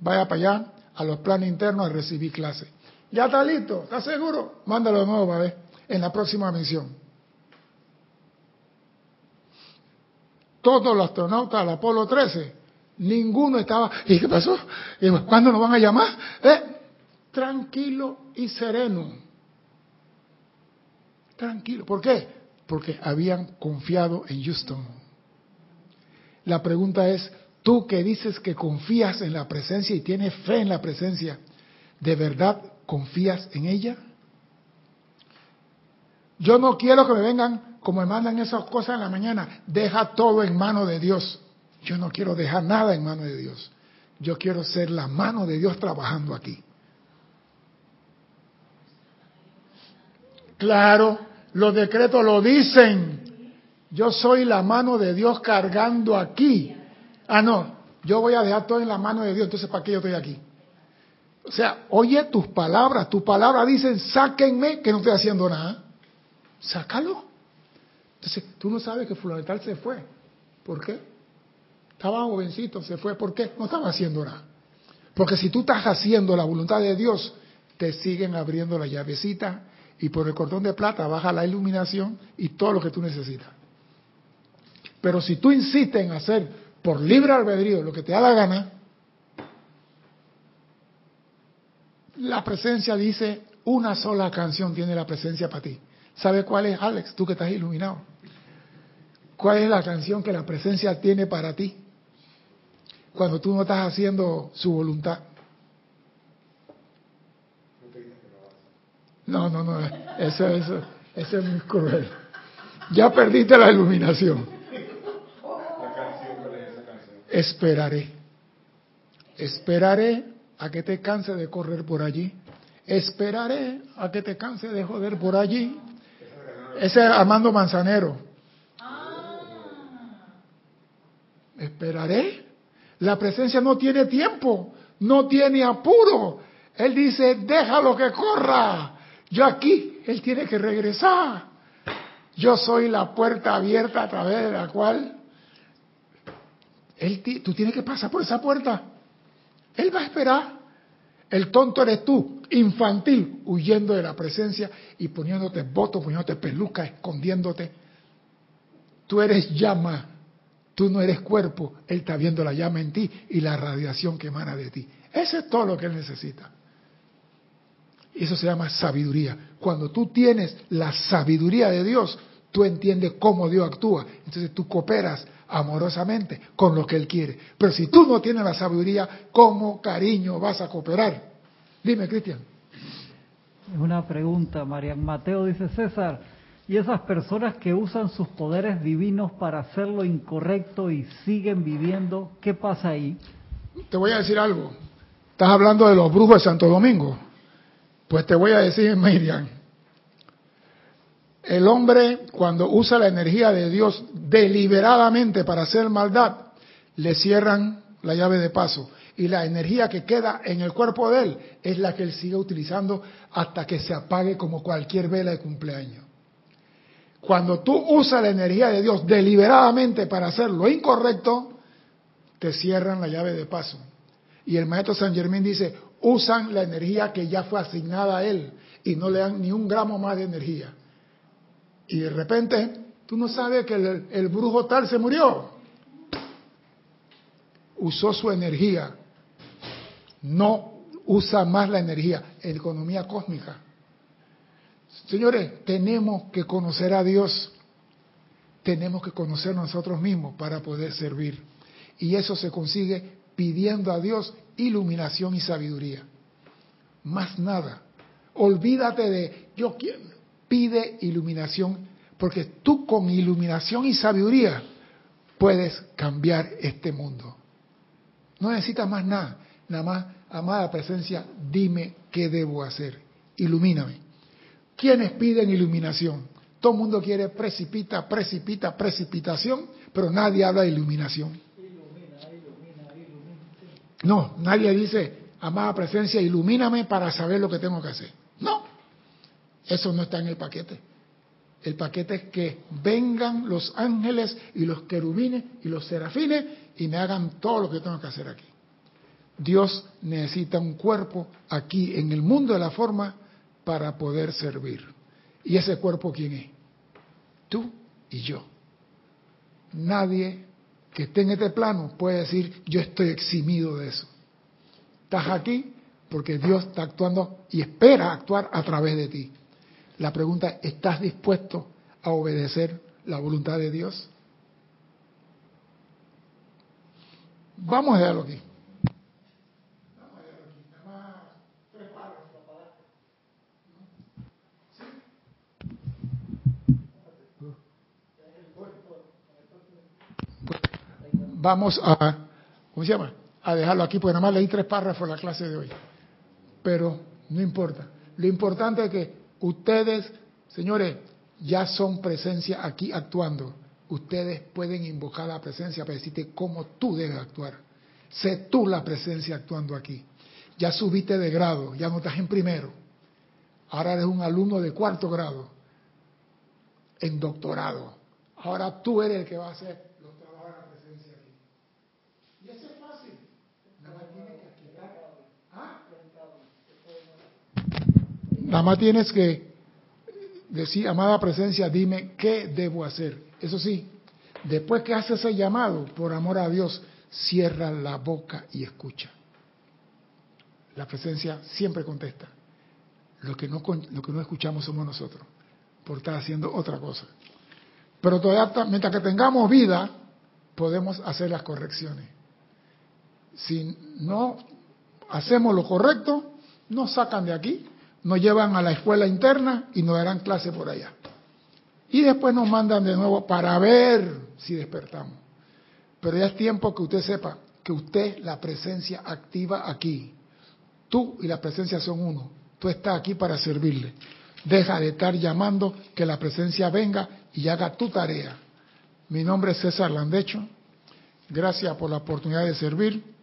Vaya para allá a los planes internos a recibir clase. Ya está listo, ¿estás seguro? Mándalo de nuevo para ver en la próxima misión. Todos los astronautas del Apolo 13, ninguno estaba. ¿Y qué pasó? ¿Y ¿Cuándo nos van a llamar? ¿Eh? Tranquilo y sereno. Tranquilo. ¿Por qué? Porque habían confiado en Houston. La pregunta es, tú que dices que confías en la presencia y tienes fe en la presencia, ¿De verdad confías en ella? Yo no quiero que me vengan como me mandan esas cosas en la mañana. Deja todo en mano de Dios. Yo no quiero dejar nada en mano de Dios. Yo quiero ser la mano de Dios trabajando aquí. Claro, los decretos lo dicen. Yo soy la mano de Dios cargando aquí. Ah, no, yo voy a dejar todo en la mano de Dios, entonces ¿para qué yo estoy aquí? O sea, oye tus palabras, tus palabras dicen, sáquenme que no estoy haciendo nada. Sácalo. Entonces, tú no sabes que Fulano se fue. ¿Por qué? Estaba jovencito, se fue. ¿Por qué? No estaba haciendo nada. Porque si tú estás haciendo la voluntad de Dios, te siguen abriendo la llavecita y por el cordón de plata baja la iluminación y todo lo que tú necesitas. Pero si tú insistes en hacer por libre albedrío lo que te da la gana, la presencia dice, una sola canción tiene la presencia para ti. ¿Sabe cuál es, Alex? Tú que estás iluminado. ¿Cuál es la canción que la presencia tiene para ti? Cuando tú no estás haciendo su voluntad. No, no, no, eso, eso, eso es muy cruel. Ya perdiste la iluminación. Esperaré. Esperaré a que te canse de correr por allí. Esperaré a que te canse de joder por allí. Ese es Armando Manzanero. Esperaré. La presencia no tiene tiempo, no tiene apuro. Él dice, déjalo que corra. Yo aquí, él tiene que regresar. Yo soy la puerta abierta a través de la cual él, tú tienes que pasar por esa puerta. Él va a esperar. El tonto eres tú, infantil, huyendo de la presencia y poniéndote votos, poniéndote peluca, escondiéndote. Tú eres llama, tú no eres cuerpo. Él está viendo la llama en ti y la radiación que emana de ti. Eso es todo lo que él necesita. Eso se llama sabiduría. Cuando tú tienes la sabiduría de Dios, tú entiendes cómo Dios actúa. Entonces tú cooperas amorosamente con lo que Él quiere. Pero si tú no tienes la sabiduría, ¿cómo cariño vas a cooperar? Dime, Cristian. Es una pregunta, María Mateo dice César, ¿y esas personas que usan sus poderes divinos para hacer lo incorrecto y siguen viviendo, qué pasa ahí? Te voy a decir algo. Estás hablando de los brujos de Santo Domingo. Pues te voy a decir, Miriam, el hombre cuando usa la energía de Dios deliberadamente para hacer maldad, le cierran la llave de paso. Y la energía que queda en el cuerpo de él es la que él sigue utilizando hasta que se apague como cualquier vela de cumpleaños. Cuando tú usas la energía de Dios deliberadamente para hacer lo incorrecto, te cierran la llave de paso. Y el maestro San Germán dice, usan la energía que ya fue asignada a él y no le dan ni un gramo más de energía. Y de repente, tú no sabes que el, brujo tal se murió. Usó su energía. No usa más la energía en economía cósmica. Señores, tenemos que conocer a Dios. Tenemos que conocer nosotros mismos para poder servir. Y eso se consigue pidiendo a Dios iluminación y sabiduría. Más nada. Olvídate de yo quiero pide iluminación, porque tú con iluminación y sabiduría puedes cambiar este mundo. No necesitas más nada, nada más, amada presencia, dime qué debo hacer, ilumíname. ¿Quiénes piden iluminación? Todo el mundo quiere precipita, precipita, precipitación, pero nadie habla de iluminación. No, nadie dice, amada presencia, ilumíname para saber lo que tengo que hacer. No, eso no está en el paquete. El paquete es que vengan los ángeles y los querubines y los serafines y me hagan todo lo que tengo que hacer aquí. Dios necesita un cuerpo aquí en el mundo de la forma para poder servir. ¿Y ese cuerpo quién es? Tú y yo. Nadie que esté en este plano puede decir yo estoy eximido de eso. Estás aquí porque Dios está actuando y espera actuar a través de ti. La pregunta, ¿estás dispuesto a obedecer la voluntad de Dios? Vamos a dejarlo aquí. Vamos a, ¿cómo se llama? A dejarlo aquí, porque nada más leí tres párrafos en la clase de hoy. Pero no importa. Lo importante es que ustedes, señores, ya son presencia aquí actuando. Ustedes pueden invocar la presencia para decirte cómo tú debes actuar. Sé tú la presencia actuando aquí. Ya subiste de grado, ya no estás en primero. Ahora eres un alumno de cuarto grado, en doctorado. Ahora tú eres el que va a hacer los trabajos de la presencia aquí. Y eso es fácil. Nada más tienes que quitar. ¿Ah? Nada más tienes que decir, amada presencia, dime qué debo hacer. Eso sí, después que haces ese llamado, por amor a Dios, cierra la boca y escucha. La presencia siempre contesta. Lo que no, lo que no escuchamos somos nosotros, por estar haciendo otra cosa. Pero todavía, mientras que tengamos vida, podemos hacer las correcciones. Si no hacemos lo correcto, nos sacan de aquí, nos llevan a la escuela interna y nos darán clase por allá. Y después nos mandan de nuevo para ver si despertamos. Pero ya es tiempo que usted sepa que usted la presencia activa aquí. Tú y la presencia son uno. Tú estás aquí para servirle. Deja de estar llamando que la presencia venga y haga tu tarea. Mi nombre es César Landecho. Gracias por la oportunidad de servir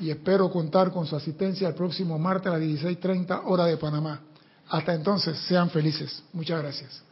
y espero contar con su asistencia el próximo martes a las 16.30 hora de Panamá. Hasta entonces, sean felices. Muchas gracias.